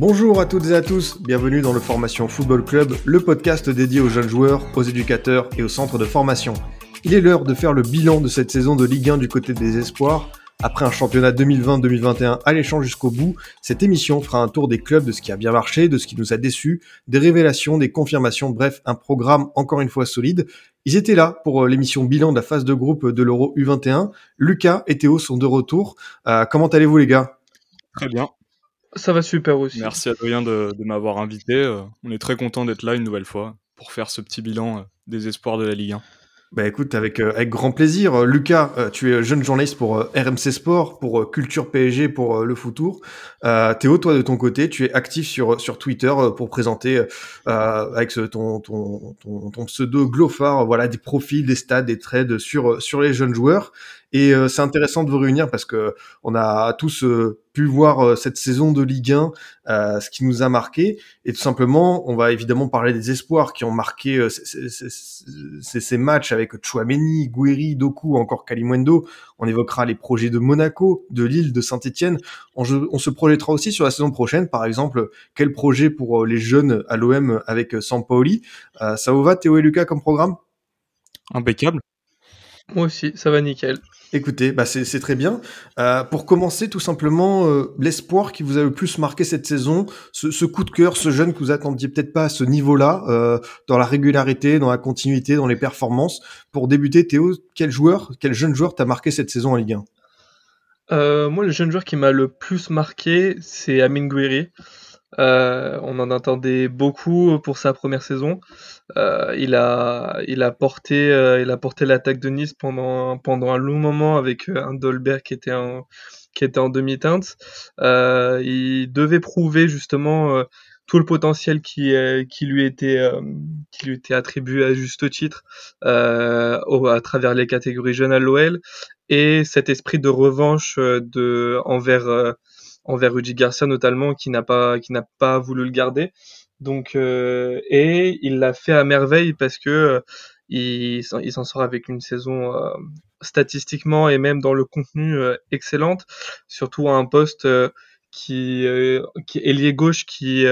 Bonjour à toutes et à tous, bienvenue dans le Formation Football Club, le podcast dédié aux jeunes joueurs, aux éducateurs et aux centres de formation. Il est l'heure de faire le bilan de cette saison de Ligue 1 du côté des espoirs. Après un championnat 2020-2021 alléchant jusqu'au bout, cette émission fera un tour des clubs de ce qui a bien marché, de ce qui nous a déçus, des révélations, des confirmations, bref, un programme encore une fois solide. Ils étaient là pour euh, l'émission bilan de la phase de groupe de l'Euro U21. Lucas et Théo sont de retour. Euh, comment allez-vous les gars? Très bien. Ça va super aussi. Merci à Adrien de, de m'avoir invité. Euh, on est très content d'être là une nouvelle fois pour faire ce petit bilan euh, des espoirs de la Ligue 1. Bah écoute, avec, euh, avec grand plaisir. Euh, Lucas, euh, tu es jeune journaliste pour euh, RMC Sport, pour euh, Culture PSG, pour euh, le Foutour. Euh, Théo, toi de ton côté, tu es actif sur, sur Twitter euh, pour présenter euh, avec ce, ton, ton, ton, ton pseudo Glofar, voilà, des profils, des stats, des trades sur, sur les jeunes joueurs. Et euh, c'est intéressant de vous réunir parce que on a tous euh, pu voir euh, cette saison de Ligue 1, euh, ce qui nous a marqué. Et tout simplement, on va évidemment parler des espoirs qui ont marqué euh, ces, matchs avec Chouameni, Guiri, Doku, encore Kalimwendo. On évoquera les projets de Monaco, de Lille, de Saint-Etienne. On, se projettera aussi sur la saison prochaine, par exemple, quel projet pour euh, les jeunes à l'OM avec Sampaoli? Ça vous va, Théo et Lucas, comme programme? Impeccable. Moi aussi, ça va nickel. Écoutez, bah c'est très bien. Euh, pour commencer, tout simplement, euh, l'espoir qui vous a le plus marqué cette saison, ce, ce coup de cœur, ce jeune que vous attendiez peut-être pas à ce niveau-là, euh, dans la régularité, dans la continuité, dans les performances. Pour débuter, Théo, quel joueur, quel jeune joueur t'a marqué cette saison en Ligue 1 Euh, moi, le jeune joueur qui m'a le plus marqué, c'est Amin Gouiri. Euh, on en attendait beaucoup pour sa première saison. Euh, il a, il a porté, euh, il a porté l'attaque de Nice pendant, pendant un long moment avec euh, un Dolberg qui était en, qui était en demi-teinte. Euh, il devait prouver justement euh, tout le potentiel qui, qui lui était, qui lui était attribué à juste titre au- à travers les catégories jeunes à l'OL et cet esprit de revanche de envers envers Rudy Garcia notamment qui n'a pas qui n'a pas voulu le garder donc euh, et il l'a fait à merveille parce que euh, il, il s'en sort avec une saison euh, statistiquement et même dans le contenu excellente surtout à un poste qui qui est ailier gauche qui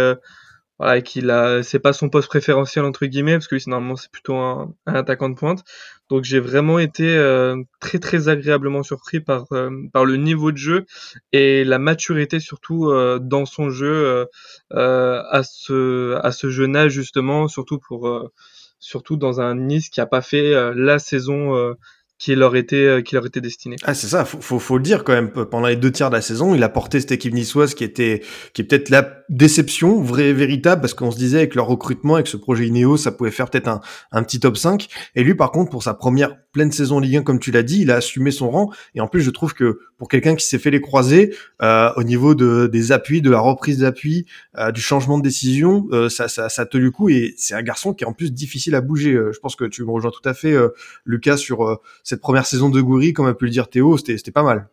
voilà, c'est pas son poste préférentiel entre guillemets, parce que lui, normalement c'est plutôt un attaquant de pointe. Donc j'ai vraiment été euh, très très agréablement surpris par euh, par le niveau de jeu et la maturité surtout euh, dans son jeu euh, euh, à ce à ce jeune âge justement, surtout pour euh, surtout dans un Nice qui a pas fait la saison qui leur était qui leur était destinée. Ah, c'est ça, faut, faut, faut le dire quand même. Pendant les deux tiers de la saison, il a porté cette équipe niçoise qui était, qui est peut-être la déception, vraie véritable, parce qu'on se disait avec leur recrutement, avec ce projet Ineos, ça pouvait faire peut-être un, un petit top 5. Et lui, par contre, pour sa première pleine saison Ligue 1, comme tu l'as dit, il a assumé son rang. Et en plus, je trouve que pour quelqu'un qui s'est fait les croiser, euh, au niveau de, des appuis, de la reprise d'appui, euh, du changement de décision, euh, ça, ça, ça tenu le coup. Et c'est un garçon qui est en plus difficile à bouger. Je pense que tu me rejoins tout à fait, Lucas, sur cette première saison de Goury, comme a pu le dire Théo, c'était pas mal.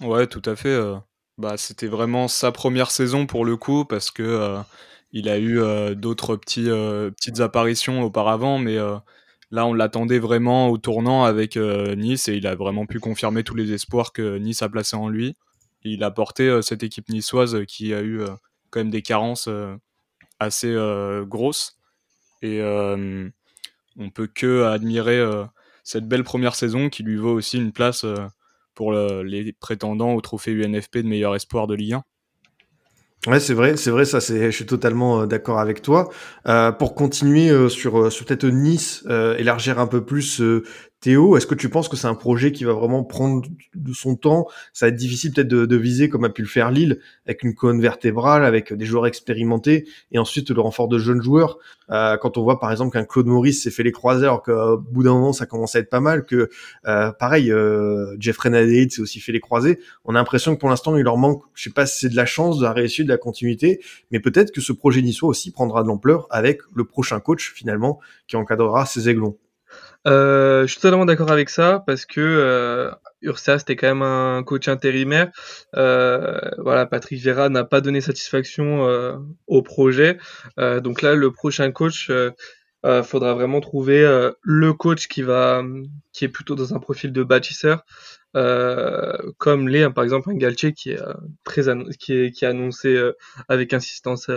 Ouais, tout à fait. Bah, c'était vraiment sa première saison pour le coup parce que euh, il a eu euh, d'autres petits, euh, petites apparitions auparavant, mais là on l'attendait vraiment au tournant avec Nice et il a vraiment pu confirmer tous les espoirs que Nice a placés en lui. Il a porté cette équipe niçoise qui a eu quand même des carences assez grosses et on peut que admirer cette belle première saison qui lui vaut aussi une place. Pour le- les prétendants au trophée UNFP de meilleur espoir de Ligue 1. Ouais, c'est vrai, c'est vrai, ça, c'est, je suis totalement euh, d'accord avec toi. Euh, pour continuer euh, sur, sur peut-être Nice, élargir un peu plus Théo, est-ce que tu penses que c'est un projet qui va vraiment prendre de son temps? Ça va être difficile peut-être de, de, viser comme a pu le faire Lille, avec une colonne vertébrale, avec des joueurs expérimentés, et ensuite le renfort de jeunes joueurs. Euh, quand on voit par exemple qu'un Claude Maurice s'est fait les croisés, alors qu'au bout d'un moment ça commence à être pas mal, que euh, pareil, euh, Jeffrey Nadeid s'est aussi fait les croisés, on a l'impression que pour l'instant il leur manque, je sais pas si c'est de la chance, de la réussite, de la continuité, mais peut-être que ce projet niçois aussi prendra de l'ampleur avec le prochain coach finalement qui encadrera ces aiglons. Euh, je suis totalement d'accord avec ça parce que euh, Ursa c'était quand même un coach intérimaire. Euh, voilà, Patrick Vieira n'a pas donné satisfaction euh, au projet. Donc là, le prochain coach, euh, faudra vraiment trouver le coach qui va, qui est plutôt dans un profil de bâtisseur, comme l'est par exemple un Galtier qui est très qui est qui est annoncé avec insistance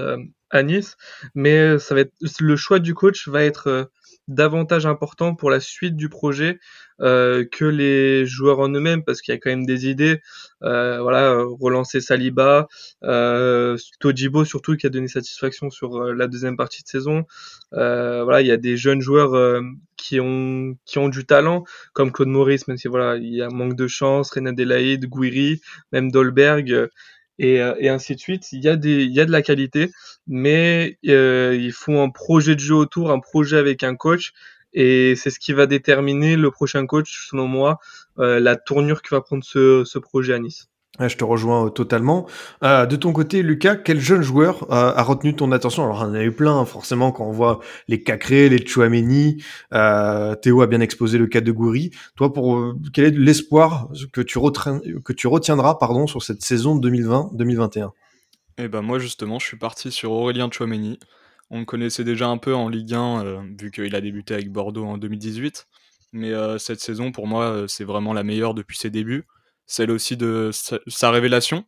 à Nice. Mais ça va être le choix du coach va être davantage important pour la suite du projet euh, que les joueurs en eux-mêmes parce qu'il y a quand même des idées euh, voilà relancer Saliba euh, Tojibo surtout qui a donné satisfaction sur euh, la deuxième partie de saison. Voilà il y a des jeunes joueurs qui ont qui ont du talent comme Claude Maurice même si voilà il y a manque de chance Renan Delaïd Guiri même Dolberg et, euh, et, ainsi de suite. Il y a des, il y a de la qualité, mais euh, il faut un projet de jeu autour, un projet avec un coach, et c'est ce qui va déterminer le prochain coach, selon moi, euh, la tournure que va prendre ce, ce projet à Nice je te rejoins euh, totalement. Euh, de ton côté, Lucas, quel jeune joueur euh, a retenu ton attention? Alors, on en a eu plein, hein, forcément, quand on voit les Cacré, les Chouameni. Théo a bien exposé le cas de Goury. Toi, quel est l'espoir que tu retiendras, sur cette saison 2020-2021 Eh ben moi, justement, je suis parti sur Aurélien Chouameni. On le connaissait déjà un peu en Ligue 1, vu qu'il a débuté avec Bordeaux en 2018. Mais cette saison, pour moi, c'est vraiment la meilleure depuis ses débuts celle aussi de sa, révélation.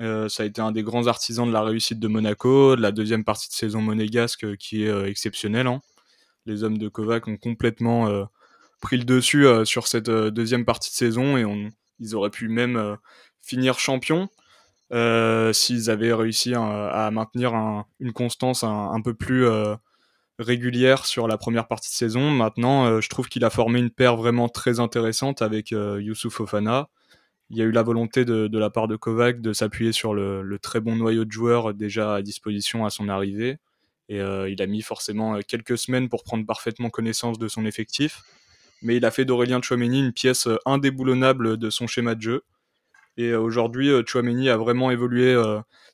Euh, ça a été un des grands artisans de la réussite de Monaco, de la deuxième partie de saison monégasque euh, qui est euh, exceptionnelle. Hein. Les hommes de Kovac ont complètement pris le dessus sur cette deuxième partie de saison et ils auraient pu même finir champion s'ils avaient réussi à, à maintenir un, une constance un, un peu plus régulière sur la première partie de saison. Maintenant, je trouve qu'il a formé une paire vraiment très intéressante avec Youssouf Ofana il y a eu la volonté de, la part de Kovac de s'appuyer sur le, le, très bon noyau de joueurs déjà à disposition à son arrivée. Et euh, il a mis forcément euh, quelques semaines pour prendre parfaitement connaissance de son effectif. Mais il a fait d'Aurélien Chouameni une pièce euh, indéboulonnable de son schéma de jeu. Et aujourd'hui, Chouameni a vraiment évolué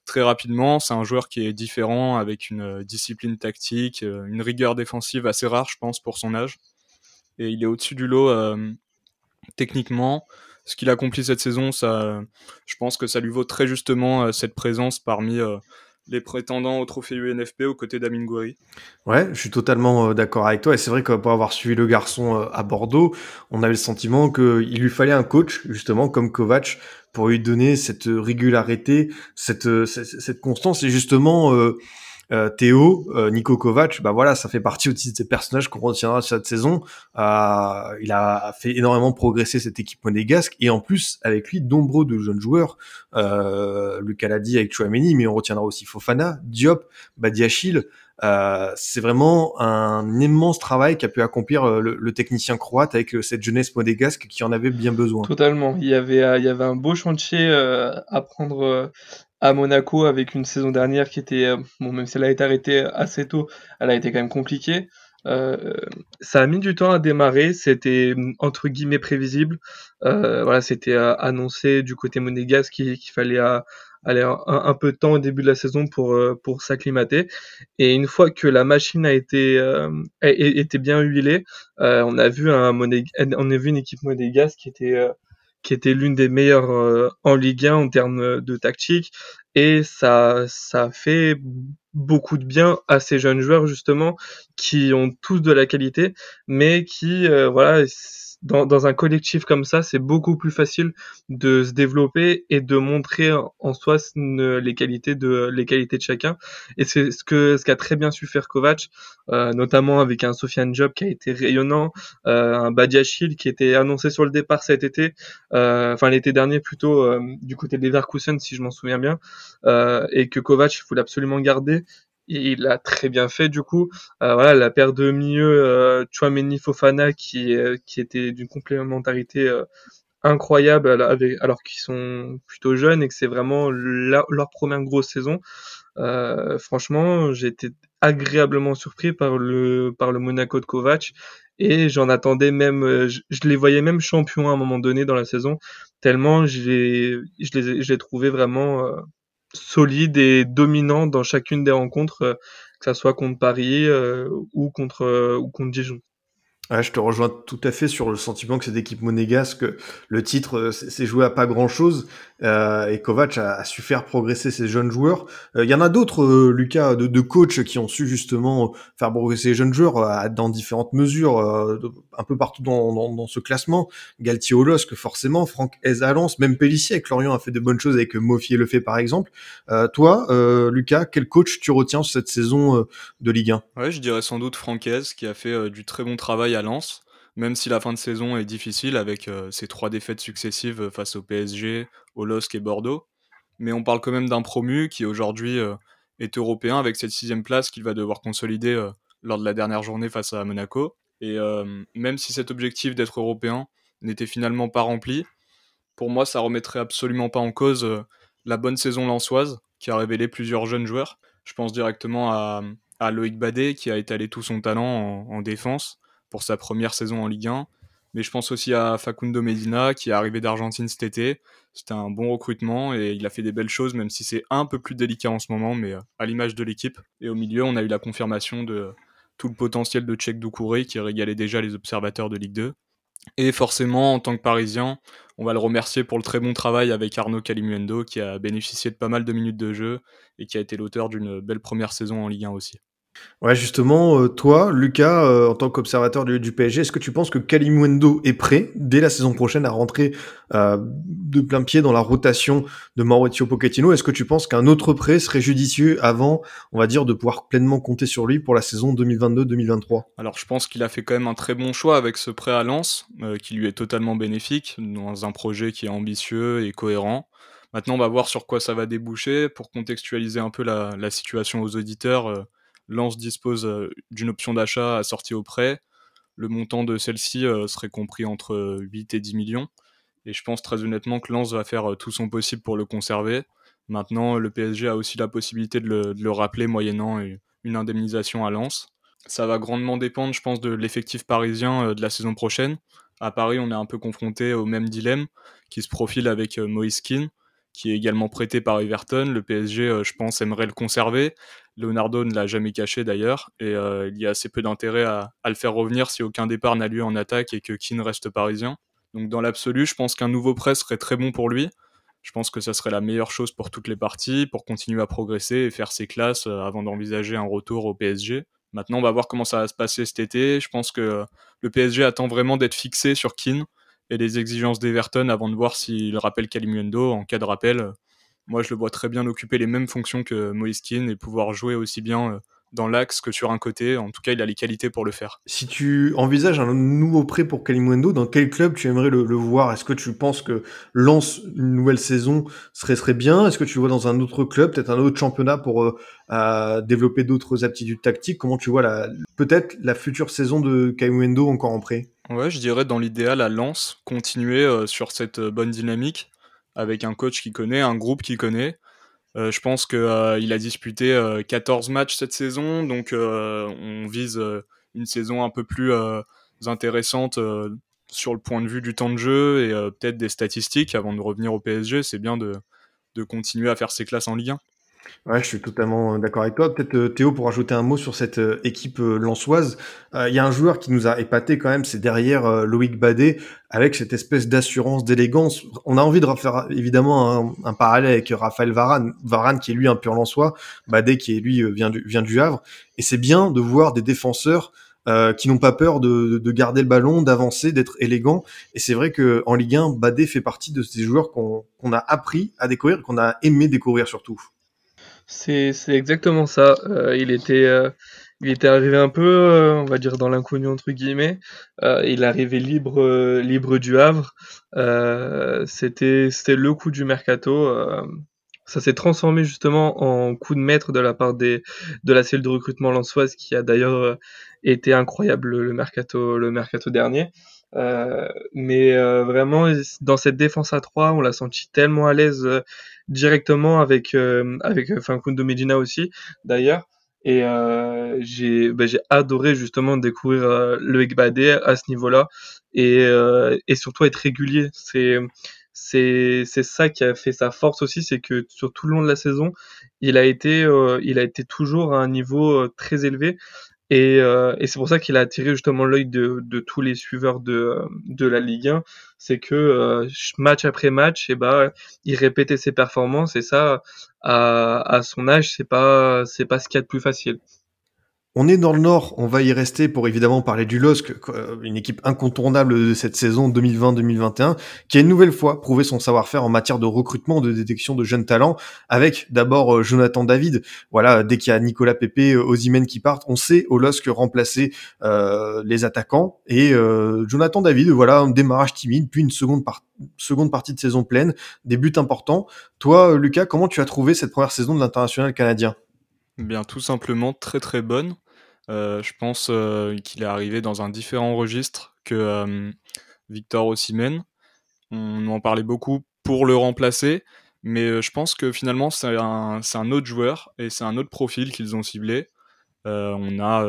très rapidement. C'est un joueur qui est différent, avec une discipline tactique, une rigueur défensive assez rare, je pense, pour son âge. Et il est au-dessus du lot techniquement ce qu'il accomplit cette saison, ça, je pense que ça lui vaut très justement euh, cette présence parmi euh, les prétendants au trophée UNFP aux côtés d'Amin Gouiri. Ouais, je suis totalement euh, d'accord avec toi. Et c'est vrai que pour avoir suivi le garçon à Bordeaux, on avait le sentiment qu'il lui fallait un coach, justement, comme Kovac, pour lui donner cette régularité, cette, cette, constance. Et justement, euh, Théo, euh, Nico Kovac, bah voilà, ça fait partie aussi de ces personnages qu'on retiendra cette saison. Euh, il a fait énormément progresser cette équipe monégasque et en plus avec lui nombreux de jeunes joueurs. Euh, Lucas l'a avec Chouameni, mais on retiendra aussi Fofana, Diop, Badiachil. Euh, c'est vraiment un immense travail qu'a pu accomplir euh, le, le, technicien croate avec cette jeunesse monégasque qui en avait bien besoin. Totalement. Il y avait, il y avait un beau chantier à prendre à Monaco avec une saison dernière qui était, euh, bon, même si elle a été arrêtée assez tôt, elle a été quand même compliquée. Euh, ça a mis du temps à démarrer, c'était entre guillemets prévisible. Euh, voilà, c'était euh, annoncé du côté monégasque qu'il fallait aller un, peu de temps au début de la saison pour pour s'acclimater. Et une fois que la machine a été a, était bien huilée, on a vu un Monég on a vu une équipe monégasque qui était qui était l'une des meilleures euh, en Ligue 1 en termes de tactique. Et ça, ça fait beaucoup de bien à ces jeunes joueurs, justement, qui ont tous de la qualité, mais qui, euh, voilà, dans, dans, un collectif comme ça, c'est beaucoup plus facile de se développer et de montrer en soi les qualités de les qualités de chacun. Et c'est ce que ce qu'a très bien su faire Kovac, euh, notamment avec un Sofiane Job qui a été rayonnant, euh, un Badiachil qui était annoncé sur le départ cet été, euh, enfin l'été dernier plutôt euh, du côté des Leverkusen si je m'en souviens bien, euh, et que Kovac voulait absolument garder il l'a très bien fait du coup. Euh, voilà, la paire de milieu euh, Chouameni Fofana qui qui était d'une complémentarité incroyable alors qu'ils sont plutôt jeunes et que c'est vraiment leur première grosse saison. franchement, j'ai été agréablement surpris par le par le Monaco de Kovac et j'en attendais même je, les voyais même champions à un moment donné dans la saison tellement je les je les je les vraiment solide et dominant dans chacune des rencontres, euh, que ça soit contre Paris euh, ou contre euh, ou contre Dijon. Ouais, je te rejoins tout à fait sur le sentiment que cette équipe monégasque, le titre s'est joué à pas grand chose euh, et Kovac a, a, su faire progresser ses jeunes joueurs. Il y en a d'autres, Lucas, de, de coachs qui ont su justement faire progresser les jeunes joueurs dans différentes mesures, un peu partout dans, dans, dans ce classement. Galtier au LOSC, forcément, Franck Hez à même Pellissier avec Lorient a fait de bonnes choses avec Mofier le fait par exemple. toi, Lucas, quel coach tu retiens sur cette saison de Ligue 1 Ouais, je dirais sans doute Franck Hez qui a fait du très bon travail Lens, même si la fin de saison est difficile avec euh, ses trois défaites successives face au PSG, au LOSC et Bordeaux. Mais on parle quand même d'un promu qui aujourd'hui euh, est européen avec cette sixième place qu'il va devoir consolider euh, lors de la dernière journée face à Monaco. Et même si cet objectif d'être européen n'était finalement pas rempli, pour moi ça remettrait absolument pas en cause la bonne saison lançoise qui a révélé plusieurs jeunes joueurs. Je pense directement à, à Loïc Badet qui a étalé tout son talent en défense pour sa première saison en Ligue 1. Mais je pense aussi à Facundo Medina qui est arrivé d'Argentine cet été. C'était un bon recrutement et il a fait des belles choses, même si c'est un peu plus délicat en ce moment, mais euh, à l'image de l'équipe. Et au milieu, on a eu la confirmation de tout le potentiel de Tchèque Doucouré qui régalait déjà les observateurs de Ligue 2. Et forcément, en tant que Parisien, on va le remercier pour le très bon travail avec Arnaud Calimuendo qui a bénéficié de pas mal de minutes de jeu et qui a été l'auteur d'une belle première saison en Ligue 1 aussi. Ouais, justement, euh, toi, Lucas, euh, en tant qu'observateur du, du, PSG, est-ce que tu penses que Kalimundo est prêt dès la saison prochaine à rentrer euh, de plein pied dans la rotation de Maurizio Pochettino? Est-ce que tu penses qu'un autre prêt serait judicieux avant, on va dire, de pouvoir pleinement compter sur lui pour la saison 2022-2023 Alors, je pense qu'il a fait quand même un très bon choix avec ce prêt à Lens, qui lui est totalement bénéfique dans un projet qui est ambitieux et cohérent. Maintenant, on va voir sur quoi ça va déboucher. Pour contextualiser un peu la, la situation aux auditeurs Lens dispose euh, d'une option d'achat assortie au prêt. Le montant de celle-ci euh, serait compris entre 8 et 10 millions. Et je pense très honnêtement que Lens va faire euh, tout son possible pour le conserver. Maintenant, le PSG a aussi la possibilité de le, rappeler moyennant une indemnisation à Lens. Ça va grandement dépendre, je pense, de l'effectif parisien de la saison prochaine. À Paris, on est un peu confronté au même dilemme qui se profile avec Moïse Keane qui est également prêté par Everton. Le PSG, euh, je pense, aimerait le conserver. Leonardo ne l'a jamais caché d'ailleurs, et euh, il y a assez peu d'intérêt à, le faire revenir si aucun départ n'a lieu en attaque et que Keane reste parisien. Donc dans l'absolu, je pense qu'un nouveau prêt serait très bon pour lui. Je pense que ça serait la meilleure chose pour toutes les parties, pour continuer à progresser et faire ses classes euh, avant d'envisager un retour au PSG. Maintenant, on va voir comment ça va se passer cet été. Je pense que le PSG attend vraiment d'être fixé sur Keane et les exigences d'Everton avant de voir s'il rappelle Kalimundo. En cas de rappel, moi je le vois très bien occuper les mêmes fonctions que Moïse et pouvoir jouer aussi bien euh, dans l'axe que sur un côté. En tout cas, il a les qualités pour le faire. Si tu envisages un nouveau prêt pour Kalimundo, dans quel club tu aimerais le, voir? Est-ce que tu penses que lance une nouvelle saison serait, serait bien? Est-ce que tu le vois dans un autre club, peut-être un autre championnat pour euh, développer d'autres aptitudes tactiques? Comment tu vois peut-être la future saison de Kalimundo encore en prêt? Ouais, je dirais dans l'idéal à Lens, continuer euh, sur cette euh, bonne dynamique avec un coach qui connaît, un groupe qui connaît. Euh, je pense qu'il a disputé 14 matchs cette saison, donc on vise une saison un peu plus intéressante sur le point de vue du temps de jeu et peut-être des statistiques avant de revenir au PSG. C'est bien de, de continuer à faire ses classes en Ligue 1. Ouais, je suis totalement euh, d'accord avec toi. Peut-être euh, Théo pour ajouter un mot sur cette euh, équipe lançoise. Il y a un joueur qui nous a épaté quand même, c'est derrière Loïc Badet avec cette espèce d'assurance, d'élégance. On a envie de faire évidemment un, parallèle avec Raphaël Varane, Varane qui est lui un pur lançois, Badet qui est lui vient du, vient du Havre. Et c'est bien de voir des défenseurs qui n'ont pas peur de, de, garder le ballon, d'avancer, d'être élégant. Et c'est vrai que en Ligue 1, Badet fait partie de ces joueurs qu'on a appris à découvrir, qu'on a aimé découvrir surtout. C'est c'est exactement ça. Euh, il était, euh, il était arrivé un peu, euh, on va dire «dans l'inconnu» entre guillemets. il est arrivé libre, libre du Havre. c'était c'était le coup du mercato, ça s'est transformé justement en coup de maître de la part des, de la cellule de recrutement lançoise qui a d'ailleurs été incroyable le mercato, le mercato dernier. Mais vraiment, dans cette défense à 3, on l'a senti tellement à l'aise directement avec, avec Facundo Medina aussi, d'ailleurs. Et j'ai bah, j'ai adoré justement découvrir le Ekbadé à ce niveau-là et, et surtout être régulier. C'est c'est c'est ça qui a fait sa force aussi, c'est que sur tout le long de la saison, il a été il a été toujours à un niveau très élevé et, euh, et c'est pour ça qu'il a attiré justement l'œil de, tous les suiveurs de, la Ligue 1. C'est que euh, match après match, eh ben, il répétait ses performances et ça, à, à son âge, c'est pas pas ce qu'il y a de plus facile. On est dans le Nord, on va y rester pour évidemment parler du LOSC, euh, une équipe incontournable de cette saison 2020-2021, qui a une nouvelle fois prouvé son savoir-faire en matière de recrutement, de détection de jeunes talents, avec d'abord euh, Jonathan David. Voilà, dès qu'il y a Nicolas Pepe, euh, Ozimène qui partent, on sait au LOSC remplacer les attaquants. Et Jonathan David, voilà, un démarrage timide, puis une seconde, seconde partie de saison pleine, des buts importants. Toi, Lucas, comment tu as trouvé cette première saison de l'international canadien? Bien, tout simplement très très bonne. Euh, je pense euh, qu'il est arrivé dans un différent registre que euh, Victor Osimhen. On en parlait beaucoup pour le remplacer, mais je pense que finalement c'est un, un, autre joueur et c'est un autre profil qu'ils ont ciblé. on a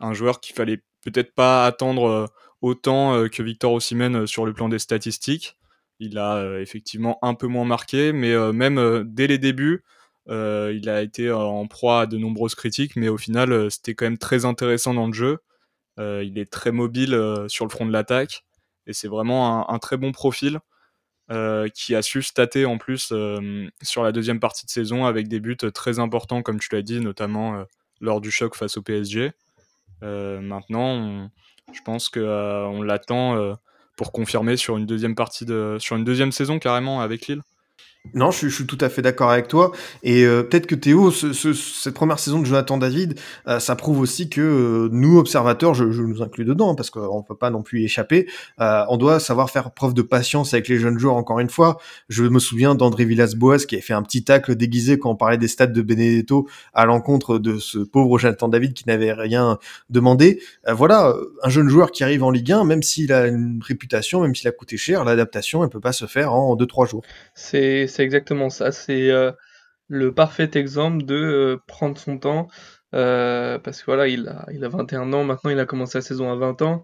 un joueur qu'il fallait peut-être pas attendre autant que Victor Osimhen sur le plan des statistiques. Il a effectivement un peu moins marqué, mais même dès les débuts, euh, il a été en proie à de nombreuses critiques, mais au final, euh, c'était quand même très intéressant dans le jeu. Euh, il est très mobile sur le front de l'attaque, et c'est vraiment un, très bon profil qui a su stater en plus sur la deuxième partie de saison avec des buts très importants, comme tu l'as dit, notamment lors du choc face au PSG. maintenant, je pense qu'on l'attend pour confirmer sur une deuxième partie de, sur une deuxième saison carrément avec Lille. Non, je, suis tout à fait d'accord avec toi. Et euh, peut-être que Théo, ce, ce, cette première saison de Jonathan David, euh, ça prouve aussi que euh, nous, observateurs, je, nous inclus dedans, parce qu'on peut pas non plus y échapper, on doit savoir faire preuve de patience avec les jeunes joueurs, encore une fois. Je me souviens d'André Villas-Boas qui a fait un petit tacle déguisé quand on parlait des stats de Benedetto à l'encontre de ce pauvre Jonathan David qui n'avait rien demandé. voilà, un jeune joueur qui arrive en Ligue 1, même s'il a une réputation, même s'il a coûté cher, l'adaptation, elle peut pas se faire en 2-3 jours. C'est c'est exactement ça. C'est euh, le parfait exemple de euh, prendre son temps. Euh, parce que voilà, il a, il a 21 ans, maintenant il a commencé la saison à 20 ans.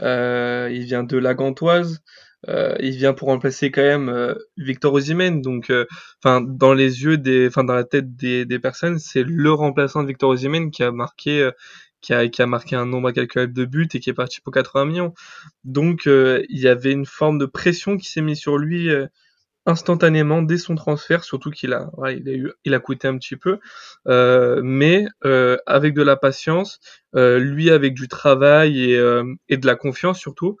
il vient de la Gantoise. il vient pour remplacer quand même Victor Osimhen. Donc, dans les yeux dans la tête des, personnes, c'est le remplaçant de Victor Osimhen qui a marqué, qui a marqué un nombre incalculable de buts et qui est parti pour 80 millions. Donc, il y avait une forme de pression qui s'est mise sur lui instantanément dès son transfert, surtout qu'il a, il a, eu, il a coûté un petit peu, euh, mais euh, avec de la patience, euh, lui avec du travail et, euh, et de la confiance surtout,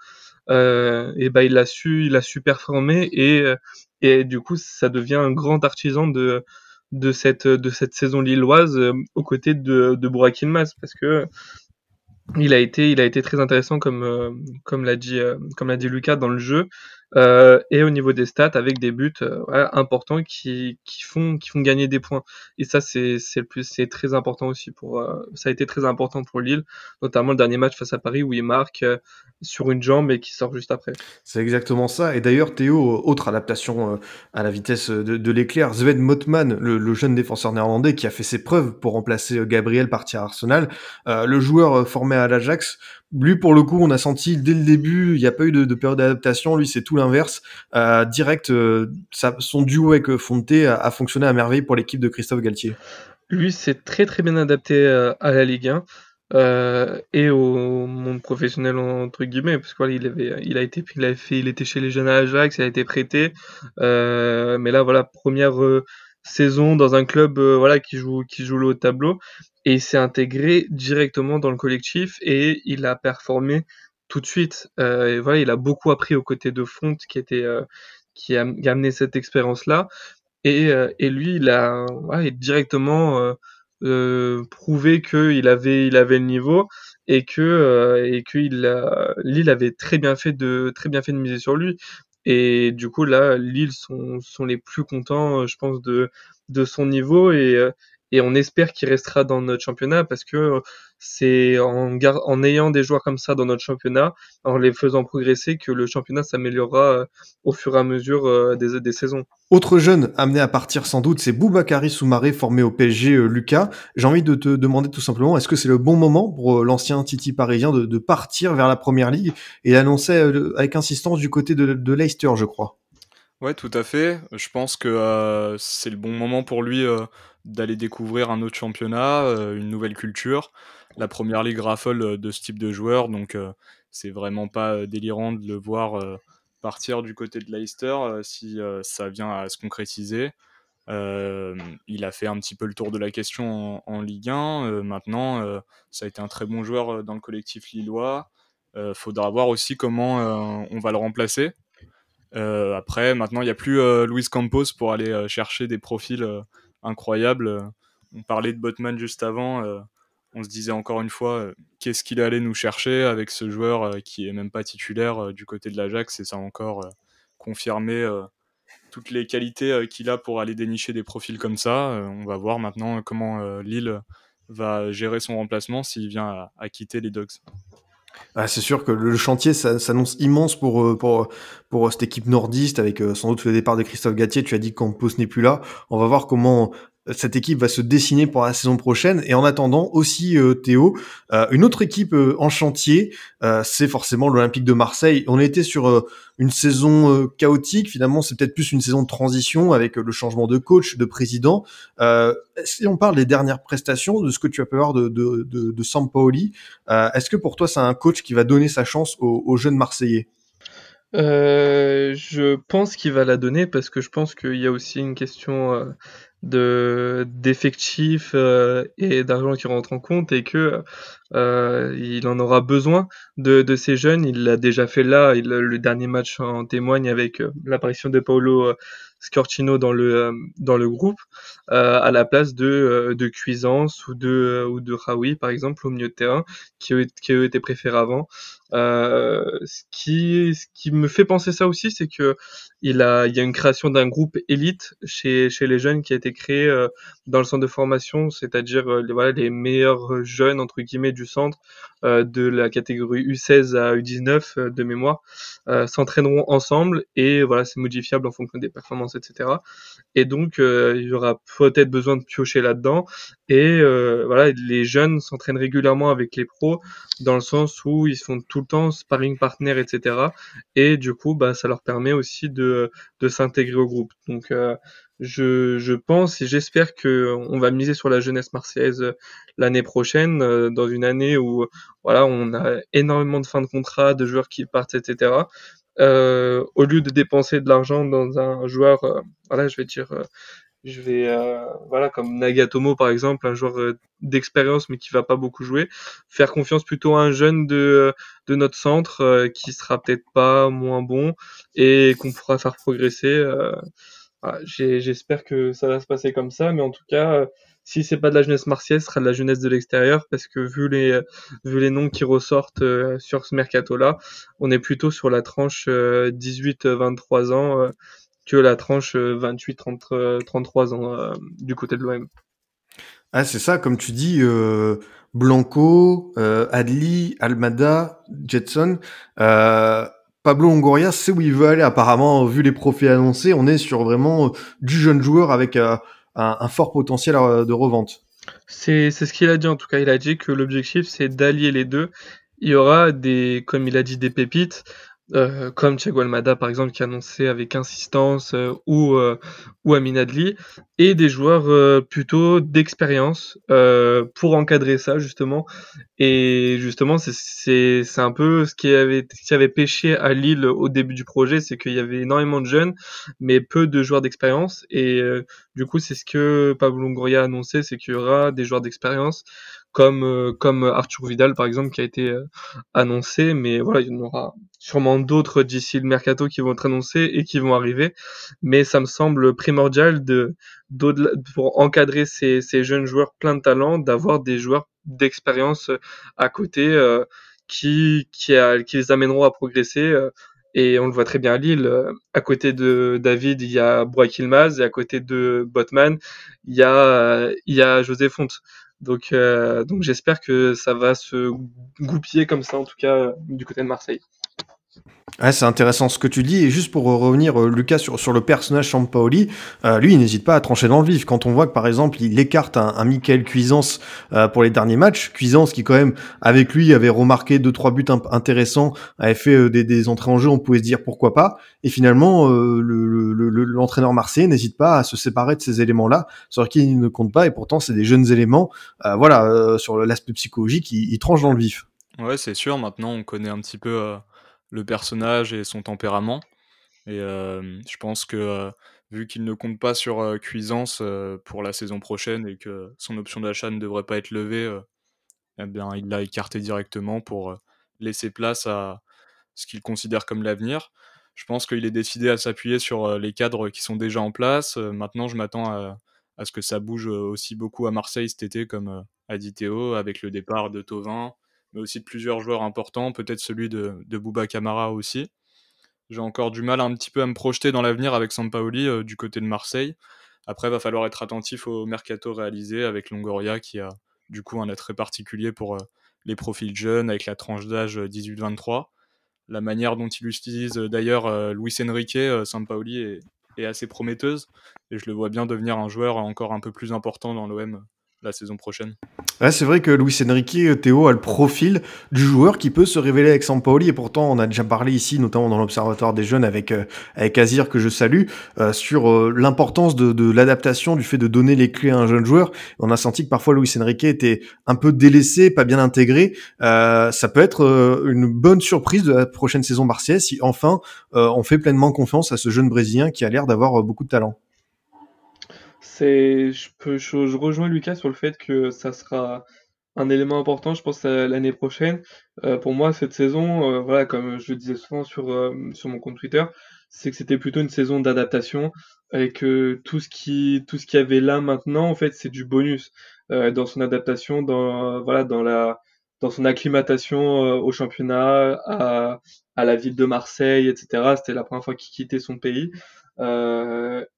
euh, et ben il a su, il a su performer et et du coup ça devient un grand artisan de de cette de cette saison lilloise aux côtés de de Burak parce que il a été il a été très intéressant comme comme l'a dit comme l'a dit Lucas dans le jeu euh, et au niveau des stats avec des buts euh, importants qui, font, gagner des points. Et ça, c'est très important aussi pour, euh, ça a été très important pour Lille, notamment le dernier match face à Paris où il marque sur une jambe et qui sort juste après. C'est exactement ça. Et d'ailleurs, Théo, autre adaptation à la vitesse de, l'éclair, Sven Motman, le, jeune défenseur néerlandais qui a fait ses preuves pour remplacer Gabriel parti à Arsenal, le joueur formé à l'Ajax, lui, pour le coup, on a senti dès le début, il n'y a pas eu de, de période d'adaptation. Lui, c'est tout l'inverse. Euh, direct, euh, son duo avec euh, Fonte a, fonctionné à merveille pour l'équipe de Christophe Galtier. Lui, c'est très très bien adapté à la Ligue 1 euh, et au monde professionnel entre guillemets, parce qu'il il avait, il a été, il a fait, il était chez les jeunes à Ajax, il a été prêté. mais là, voilà, première saison dans un club, voilà, qui joue, qui joue le haut tableau et il s'est intégré directement dans le collectif et il a performé tout de suite. Euh, et voilà, il a beaucoup appris aux côtés de Fonte qui était euh, qui, a, amené cette expérience-là. Et, euh, et lui, il a ouais, directement euh, euh, prouvé qu'il avait il avait le niveau et que et qu'il a Lille avait très bien fait de très bien fait de miser sur lui. Et du coup, là, Lille sont, sont les plus contents, je pense, de, de son niveau et, et on espère qu'il restera dans notre championnat parce que c'est en, en ayant des joueurs comme ça dans notre championnat, en les faisant progresser, que le championnat s'améliorera euh, au fur et à mesure euh, des, des saisons. Autre jeune amené à partir sans doute, c'est Boubakari Soumaré formé au PSG euh, Lucas. J'ai envie de te demander tout simplement, est-ce que c'est le bon moment pour l'ancien Titi parisien de, de, partir vers la première ligue et l'annoncer avec insistance du côté de, de Leicester, je crois? Ouais, tout à fait. Je pense que euh, c'est le bon moment pour lui euh, d'aller découvrir un autre championnat, euh, une nouvelle culture. La première ligue raffole de ce type de joueur, donc c'est vraiment pas délirant de le voir partir du côté de Leicester si ça vient à se concrétiser. il a fait un petit peu le tour de la question en, Ligue 1. maintenant, ça a été un très bon joueur dans le collectif lillois. faudra voir aussi comment on va le remplacer. Euh, après, maintenant, il n'y a plus euh, Luis Campos pour aller euh, chercher des profils incroyables. On parlait de Botman juste avant. on se disait encore une fois, qu'est-ce qu'il allait nous chercher avec ce joueur qui est même pas titulaire du côté de l'Ajax et ça a encore confirmé toutes les qualités qu'il a pour aller dénicher des profils comme ça. on va voir maintenant comment Lille va gérer son remplacement s'il vient à quitter les Dogs. Ah, c'est sûr que le chantier s'annonce immense pour, euh, pour, pour cette équipe nordiste avec euh, sans doute le départ de Christophe Gatier. Tu as dit que Campos n'est plus là. On va voir comment cette équipe va se dessiner pour la saison prochaine. Et en attendant aussi, euh, Théo, euh, une autre équipe euh, en chantier, c'est forcément l'Olympique de Marseille. On était sur une saison chaotique. Finalement, c'est peut-être plus une saison de transition avec le changement de coach, de président. si on parle des dernières prestations, de ce que tu as pu voir de, de, de, Sampaoli, est-ce que pour toi, c'est un coach qui va donner sa chance aux, jeunes Marseillais? Je pense qu'il va la donner parce que je pense qu'il y a aussi une question de d'effectifs euh, et d'argent qui rentre en compte et que euh, il en aura besoin de, de ces jeunes. Il l'a déjà fait là. Le dernier match en témoigne avec euh, l'apparition de Paolo Scortino dans le dans le groupe à la place de de Cuisance ou de ou de Raoui par exemple au milieu de terrain qui qui eux étaient préférés avant. Ce qui ce qui me fait penser ça aussi, c'est que il a il y a une création d'un groupe élite chez chez les jeunes qui a été créé dans le centre de formation, c'est-à-dire voilà les meilleurs jeunes entre guillemets du centre euh, de la catégorie U16 à U19 euh, de mémoire euh, s'entraîneront ensemble et voilà c'est modifiable en fonction des performances etc et donc il y aura peut-être besoin de piocher là-dedans et voilà les jeunes s'entraînent régulièrement avec les pros dans le sens où ils font tout le temps sparring partner etc et du coup bah ça leur permet aussi de de s'intégrer au groupe donc je, je pense et j'espère que on va miser sur la jeunesse marseillaise euh, l'année prochaine, euh, dans une année où voilà, on a énormément de fins de contrat, de joueurs qui partent, etc. Euh, au lieu de dépenser de l'argent dans un joueur, euh, voilà, je vais dire, je vais, voilà, comme Nagatomo par exemple, un joueur d'expérience mais qui va pas beaucoup jouer, faire confiance plutôt à un jeune de, de notre centre qui sera peut-être pas moins bon et qu'on pourra faire progresser. Ah, j'espère que ça va se passer comme ça, mais en tout cas, euh, si c'est pas de la jeunesse martienne, ce sera de la jeunesse de l'extérieur, parce que vu les, vu les noms qui ressortent euh, sur ce mercato-là, on est plutôt sur la tranche 18-23 euh, ans que la tranche 28-33 ans du côté de l'OM. Ah, c'est ça, comme tu dis, Blanco, Adli, Almada, Jetson. Pablo Longoria sait où il veut aller. Apparemment, vu les profils annoncés, on est sur vraiment euh, du jeune joueur avec euh, un, fort potentiel euh, de revente. C'est ce qu'il a dit en tout cas. Il a dit que l'objectif c'est d'allier les deux. Il y aura des, comme il a dit, des pépites. Euh, comme Thiago Almada par exemple qui a annoncé avec insistance euh, ou euh, ou Amin Adli et des joueurs plutôt d'expérience pour encadrer ça justement. Et justement c'est c'est c'est un peu ce qui avait ce qui avait pêché à Lille au début du projet c'est qu'il y avait énormément de jeunes mais peu de joueurs d'expérience. Et du coup c'est ce que Pablo Longoria a annoncé c'est qu'il y aura des joueurs d'expérience comme comme Arthur Vidal par exemple qui a été annoncé. Mais voilà il y en aura sûrement d'autres d'ici le mercato qui vont être annoncés et qui vont arriver. Mais ça me semble primordial de, pour encadrer ces, jeunes joueurs plein de talent, d'avoir des joueurs d'expérience à côté euh, qui, les amèneront à progresser. Euh, Et on le voit très bien à Lille. À côté de David, il y a Brock Ilmaz et à côté de Botman, il y a, José Fonte. Donc j'espère que ça va se goupiller comme ça, en tout cas, du côté de Marseille. Ouais, c'est intéressant ce que tu dis. Et juste pour revenir, euh, Lucas, sur, sur le personnage Sampaoli, euh, lui, il n'hésite pas à trancher dans le vif. Quand on voit que, par exemple, il écarte un, un Michael Cuisance euh, pour les derniers matchs, Cuisance qui, quand même, avec lui, avait remarqué deux, trois buts intéressants, avait fait euh, des, des, entrées en jeu, on pouvait se dire pourquoi pas. Et finalement, euh, l'entraîneur le, le, marseillais n'hésite pas à se séparer de ces éléments-là, sur qui il ne compte pas. Et pourtant, c'est des jeunes éléments. voilà, sur l'aspect psychologique, il, il, tranche dans le vif. Ouais, c'est sûr. Maintenant, on connaît un petit peu le personnage et son tempérament. Et euh, je pense que euh, vu qu'il ne compte pas sur euh, Cuisance pour la saison prochaine et que son option d'achat ne devrait pas être levée, eh bien, il l'a écarté directement pour laisser place à ce qu'il considère comme l'avenir. Je pense qu'il est décidé à s'appuyer sur les cadres qui sont déjà en place. maintenant, je m'attends à, ce que ça bouge aussi beaucoup à Marseille cet été, comme a dit Théo, avec le départ de Tovin, mais aussi de plusieurs joueurs importants, peut-être celui de, de Bouba Camara aussi. J'ai encore du mal un petit peu à me projeter dans l'avenir avec Sampaoli euh, du côté de Marseille. Après, va falloir être attentif au mercato réalisé avec Longoria qui a du coup un attrait particulier pour euh, les profils jeunes avec la tranche d'âge 18-23. Euh, la manière dont il utilise euh, d'ailleurs Luis Enrique, Sampaoli est, est, assez prometteuse et je le vois bien devenir un joueur encore un peu plus important dans l'OM la saison prochaine. Ouais, c'est vrai que Luis Enrique, Théo, a le profil du joueur qui peut se révéler avec Sampaoli, et pourtant on a déjà parlé ici, notamment dans l'Observatoire des jeunes avec, euh, avec Azir, que je salue, euh, sur euh, l'importance de, de l'adaptation, du fait de donner les clés à un jeune joueur. On a senti que parfois Luis Enrique était un peu délaissé, pas bien intégré. Euh, ça peut être euh, une bonne surprise de la prochaine saison marseillaise si enfin euh, on fait pleinement confiance à ce jeune Brésilien qui a l'air d'avoir beaucoup de talent c'est, je peux, je, rejoins Lucas sur le fait que ça sera un élément important, je pense, l'année prochaine. Euh, pour moi, cette saison, euh, voilà, comme je le disais souvent sur, euh, sur mon compte Twitter, c'est que c'était plutôt une saison d'adaptation et que tout ce qui, tout ce qu'il y avait là maintenant, en fait, c'est du bonus euh, dans son adaptation, dans, voilà, dans la, dans son acclimatation au championnat, à, à la ville de Marseille, etc. C'était la première fois qu'il quittait son pays.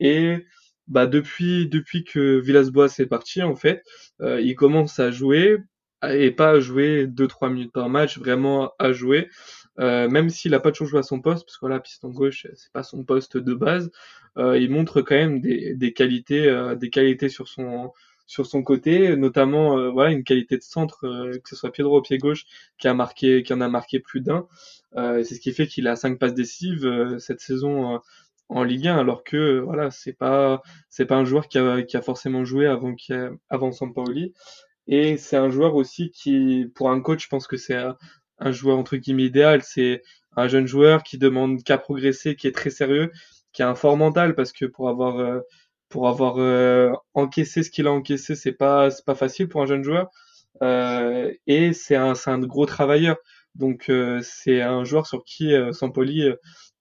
et bah depuis depuis que Villas-Boas est parti en fait, euh, il commence à jouer et pas à jouer 2-3 minutes par match, vraiment à jouer. Euh, même s'il a pas toujours joué à son poste, parce que là, piston gauche, c'est pas son poste de base, euh, il montre quand même des, des qualités, euh, des qualités sur son sur son côté, notamment euh, voilà une qualité de centre, euh, que ce soit pied droit ou pied gauche, qui a marqué, qui en a marqué plus d'un. c'est ce qui fait qu'il a cinq passes décisives cette saison en Ligue 1 alors que voilà c'est pas c'est pas un joueur qui a, qui a forcément joué avant qui avant Sampaoli. Et c'est un joueur aussi qui pour un coach je pense que c'est un, un, joueur entre guillemets idéal. C'est un jeune joueur qui demande qu'à progresser qui est très sérieux qui a un fort mental parce que pour avoir euh, pour avoir euh, encaissé ce qu'il a encaissé c'est pas c'est pas facile pour un jeune joueur. Euh, et c'est un c'est un gros travailleur. Donc euh, c'est un joueur sur qui euh, Sampoli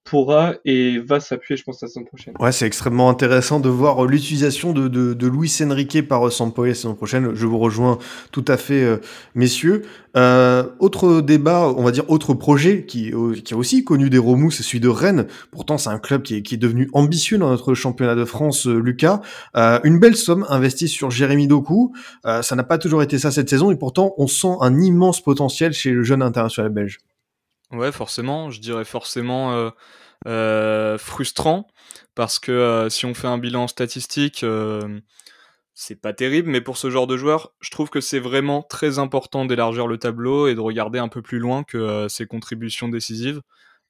pourra et va s'appuyer, je pense, la saison prochaine. Ouais, c'est extrêmement intéressant de voir l'utilisation de, de, de Luis Enrique par Sampaoli la saison prochaine. Je vous rejoins tout à fait, euh, messieurs. Euh, autre débat, on va dire autre projet qui, euh, qui a aussi connu des remous, c'est celui de Rennes. Pourtant, c'est un club qui est, qui est devenu ambitieux dans notre championnat de France, euh, Lucas. Euh, une belle somme investie sur Jérémy Doku. Euh, ça n'a pas toujours été ça cette saison et pourtant, on sent un immense potentiel chez le jeune international belge. Ouais, forcément. Je dirais forcément euh, euh, frustrant parce que euh, si on fait un bilan statistique, c'est pas terrible, mais pour ce genre de joueur, je trouve que c'est vraiment très important d'élargir le tableau et de regarder un peu plus loin que ses contributions décisives.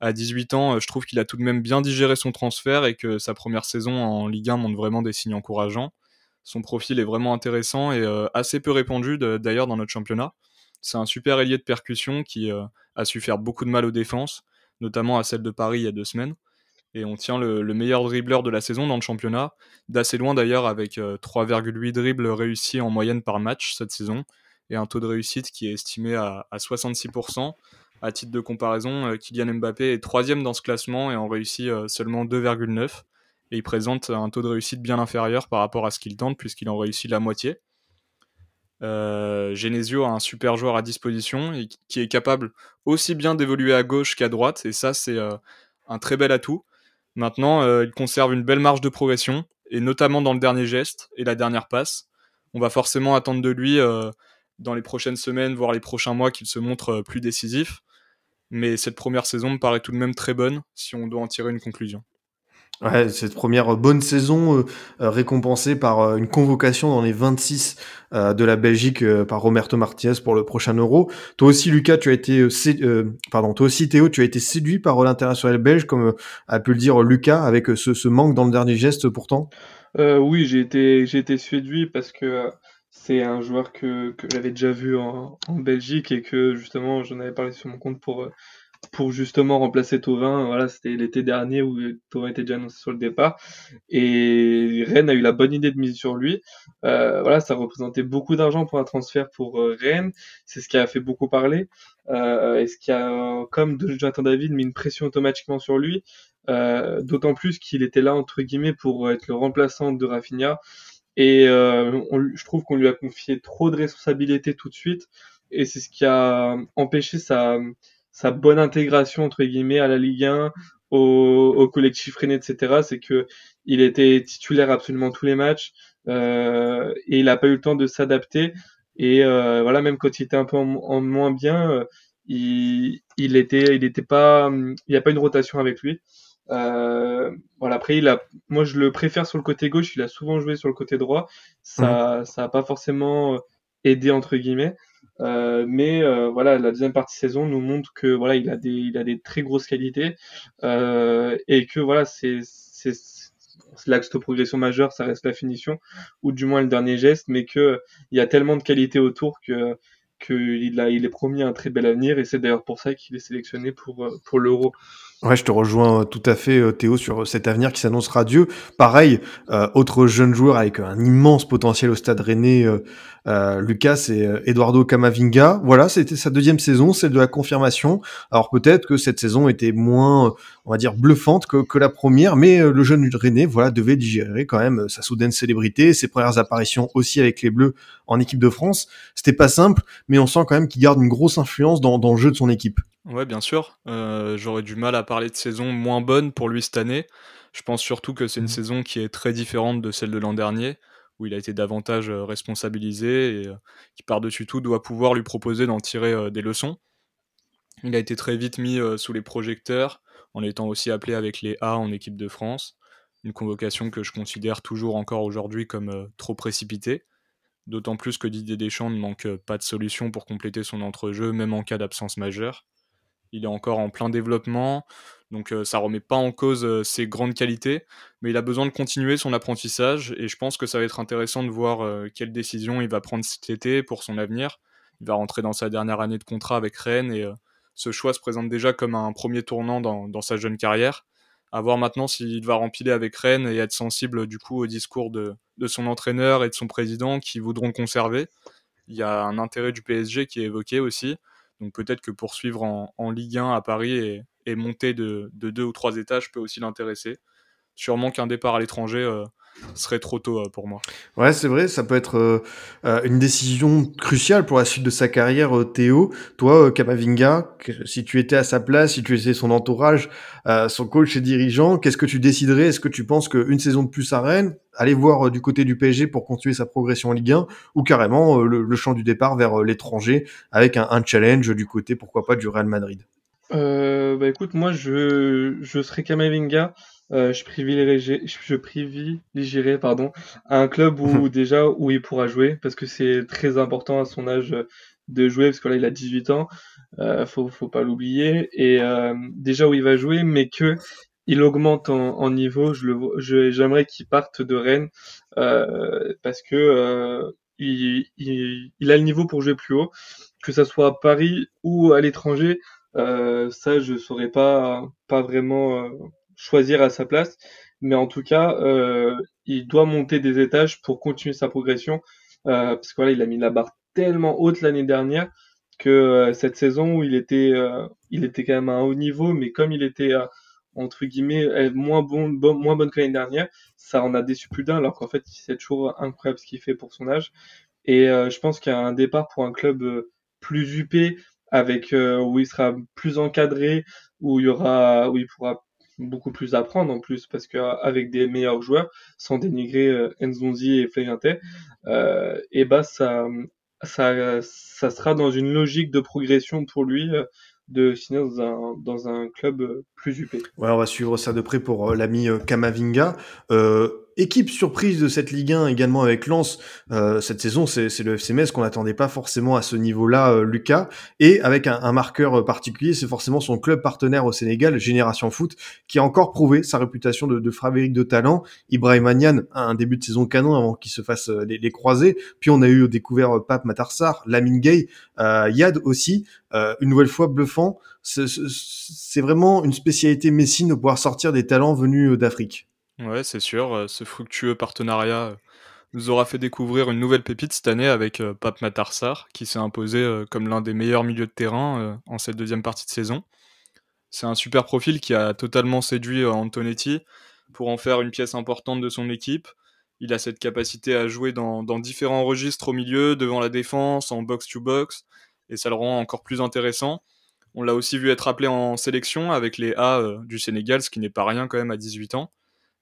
À 18 ans, je trouve qu'il a tout de même bien digéré son transfert et que sa première saison en Ligue 1 montre vraiment des signes encourageants. Son profil est vraiment intéressant et assez peu répandu d'ailleurs dans notre championnat. C'est un super ailier de percussion qui a su faire beaucoup de mal aux défenses, notamment à celle de Paris il y a deux semaines. Et on tient le, le meilleur dribbleur de la saison dans le championnat, d'assez loin d'ailleurs avec euh, 3,8 dribbles réussis en moyenne par match cette saison, et un taux de réussite qui est estimé à, à 66%. À titre de comparaison, euh, Kylian Mbappé est troisième dans ce classement et en réussit euh, seulement 2,9. Et il présente un taux de réussite bien inférieur par rapport à ce qu'il tente, puisqu'il en réussit la moitié. Euh, Genesio a un super joueur à disposition et qui est capable aussi bien d'évoluer à gauche qu'à droite. Et ça, c'est euh, un très bel atout. Maintenant, il conserve une belle marge de progression, et notamment dans le dernier geste et la dernière passe. On va forcément attendre de lui dans les prochaines semaines, voire les prochains mois, qu'il se montre plus décisif. Mais cette première saison me paraît tout de même très bonne si on doit en tirer une conclusion. Ouais, cette première bonne saison euh, euh, récompensée par euh, une convocation dans les 26 de la Belgique par Roberto Martinez pour le prochain Euro. Toi aussi, Lucas, tu as été, pardon, toi aussi, Théo, tu as été séduit par l'international belge, comme a pu le dire Lucas, avec ce, manque dans le dernier geste pourtant. oui, j'ai été, été séduit parce que c'est un joueur que, que j'avais déjà vu en, en, Belgique et que justement j'en avais parlé sur mon compte pour pour justement remplacer Tovin. Voilà, c'était l'été dernier où Tovin était déjà annoncé sur le départ. Et Rennes a eu la bonne idée de mise sur lui. Euh, voilà, ça représentait beaucoup d'argent pour un transfert pour euh, Rennes. C'est ce qui a fait beaucoup parler. Euh, et ce qui a, comme de Jonathan David, mis une pression automatiquement sur lui. Euh, d'autant plus qu'il était là, entre guillemets, pour être le remplaçant de Rafinha. Et je trouve qu'on lui a confié trop de responsabilités tout de suite. Et c'est ce qui a empêché sa, sa bonne intégration entre guillemets à la Ligue 1, au, au collectif René, etc. C'est que il était titulaire absolument tous les matchs euh, et il n'a pas eu le temps de s'adapter. Et euh, voilà, même quand il était un peu en, moins bien, euh, il, il était, il était pas, il n'y a pas une rotation avec lui. Euh, voilà, après, il a, moi je le préfère sur le côté gauche. Il a souvent joué sur le côté droit. Ça, mmh. ça a pas forcément aidé entre guillemets. Euh, mais euh, voilà, la deuxième partie saison nous montre que voilà, il a des, il a des très grosses qualités euh, et que voilà, c'est l'axe de progression majeure, ça reste la finition ou du moins le dernier geste, mais que il y a tellement de qualités autour que qu'il il est promis un très bel avenir et c'est d'ailleurs pour ça qu'il est sélectionné pour pour l'Euro. Ouais, je te rejoins tout à fait, Théo, sur cet avenir qui s'annonce radieux. Pareil, euh, autre jeune joueur avec un immense potentiel au Stade Rennais, euh, euh, Lucas et Eduardo Camavinga. Voilà, c'était sa deuxième saison, celle de la confirmation. Alors peut-être que cette saison était moins, on va dire, bluffante que, que la première, mais le jeune Rennais, voilà, devait digérer quand même sa soudaine célébrité, ses premières apparitions aussi avec les Bleus en équipe de France. C'était pas simple, mais on sent quand même qu'il garde une grosse influence dans, dans le jeu de son équipe. Ouais, bien sûr. Euh, j'aurais du mal à parler de saison moins bonne pour lui cette année. Je pense surtout que c'est une mmh. saison qui est très différente de celle de l'an dernier, où il a été davantage euh, responsabilisé et euh, qui par-dessus tout doit pouvoir lui proposer d'en tirer des leçons. Il a été très vite mis sous les projecteurs, en étant aussi appelé avec les A en équipe de France, une convocation que je considère toujours encore aujourd'hui comme trop précipitée. D'autant plus que Didier Deschamps ne manque pas de solution pour compléter son entrejeu, même en cas d'absence majeure il est encore en plein développement, donc euh, ça remet pas en cause ses grandes qualités, mais il a besoin de continuer son apprentissage et je pense que ça va être intéressant de voir euh, quelle décision il va prendre cet été pour son avenir. Il va rentrer dans sa dernière année de contrat avec Rennes et ce choix se présente déjà comme un premier tournant dans, sa jeune carrière. À voir maintenant s'il va rempiler avec Rennes et être sensible du coup au discours de son entraîneur et de son président qui voudront conserver. Il y a un intérêt du PSG qui est évoqué aussi. Donc peut-être que poursuivre en, Ligue 1 à Paris et, monter de, de, deux ou trois étages peut aussi l'intéresser. Sûrement qu'un départ à l'étranger euh, serait trop tôt euh, pour moi. Ouais, c'est vrai, ça peut être euh, euh, une décision cruciale pour la suite de sa carrière, Théo. Toi, Kamavinga, si tu étais à sa place, si tu étais son entourage, son coach et dirigeant, qu'est-ce que tu déciderais? Est-ce que tu penses qu'une saison de plus à Rennes, aller voir du côté du PSG pour continuer sa progression en Ligue 1, ou carrément le, le, champ du départ vers l'étranger avec un, un, challenge du côté, pourquoi pas, du Real Madrid? Bah écoute, moi je, je serais Kamavinga. Euh, je privilégierais, je privilégierais pardon, un club où déjà où il pourra jouer parce que c'est très important à son âge de jouer parce que là il a 18 ans, euh, faut faut pas l'oublier et euh, déjà où il va jouer mais que il augmente en, en niveau. Je le j'aimerais qu'il parte de Rennes euh, parce que euh, il, il, il, a le niveau pour jouer plus haut, que ça soit à Paris ou à l'étranger. Euh, ça, je saurais pas pas vraiment choisir à sa place. Mais en tout cas, euh, il doit monter des étages pour continuer sa progression. Euh, parce que voilà, il a mis la barre tellement haute l'année dernière que euh, cette saison où il était, euh, il était quand même à un haut niveau, mais comme il était entre guillemets moins bon, moins bonne que l'année dernière, ça en a déçu plus d'un. Alors qu'en fait, c'est toujours incroyable ce qu'il fait pour son âge. Et je pense qu'il y a un départ pour un club plus huppé, avec où il sera plus encadré, où il y aura, où il pourra beaucoup plus à prendre en plus, parce qu'avec des meilleurs joueurs, sans dénigrer euh, Nzonzi et Flegante, euh, et bah ça, ça, ça sera dans une logique de progression pour lui euh, de signer dans un, dans un club euh, plus UP. Ouais, on va suivre ça de près pour l'ami Kamavinga. Euh, équipe surprise de cette Ligue 1 également avec Lens euh, cette saison, c'est le FC Metz qu'on n'attendait pas forcément à ce niveau-là, euh, Lucas. Et avec un, marqueur particulier, c'est forcément son club partenaire au Sénégal, Génération Foot, qui a encore prouvé sa réputation de, de de talent. Ibrahim Agnan a un début de saison canon avant qu'il se fasse euh, les, les croisés. Puis on a eu découvert euh, Pape Matarsar, Lamine Gay, euh, Yad aussi, euh, une nouvelle fois bluffant. C'est- vraiment une spécialité Messine de pouvoir sortir des talents venus euh, d'Afrique. Ouais, c'est sûr, euh, ce fructueux partenariat euh, nous aura fait découvrir une nouvelle pépite cette année avec euh, Pape Matarsar, qui s'est imposé comme l'un des meilleurs milieux de terrain en cette deuxième partie de saison. C'est un super profil qui a totalement séduit Antonetti pour en faire une pièce importante de son équipe. Il a cette capacité à jouer dans, différents registres au milieu, devant la défense, en box-to-box, et ça le rend encore plus intéressant. On l'a aussi vu être appelé en sélection avec les A du Sénégal, ce qui n'est pas rien quand même à 18 ans.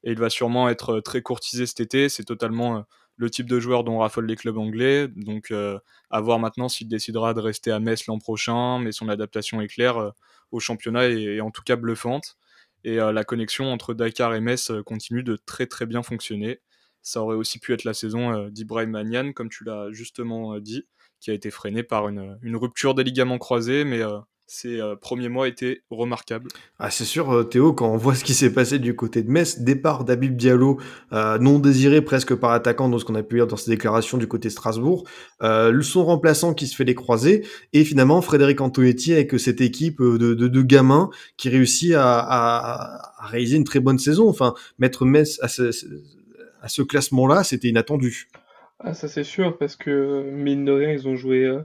Et il va sûrement être euh, très courtisé cet été. C'est totalement euh, le type de joueur dont raffolent les clubs anglais. Donc euh, à voir maintenant s'il décidera de rester à Metz l'an prochain, mais son adaptation est claire au championnat est en tout cas bluffante. Et la connexion entre Dakar et Metz continue de très très bien fonctionner. Ça aurait aussi pu être la saison d'Ibrahim Magnan, comme tu l'as justement dit, qui a été freinée par une, une rupture des ligaments croisés, mais ses euh, premiers mois étaient remarquables. Ah, c'est sûr, euh, Théo, quand on voit ce qui s'est passé du côté de Metz, départ d'Abib Diallo, euh, non désiré presque par attaquant, dans ce qu'on a pu lire dans ses déclarations du côté Strasbourg, euh, son remplaçant qui se fait les croiser, et finalement Frédéric Antonetti avec cette équipe de, de, de gamins qui réussit à, à, à, réaliser une très bonne saison. Enfin, mettre Metz à ce, à ce classement-là, c'était inattendu. Ah, ça c'est sûr, parce que mine de rien, ils ont joué, euh,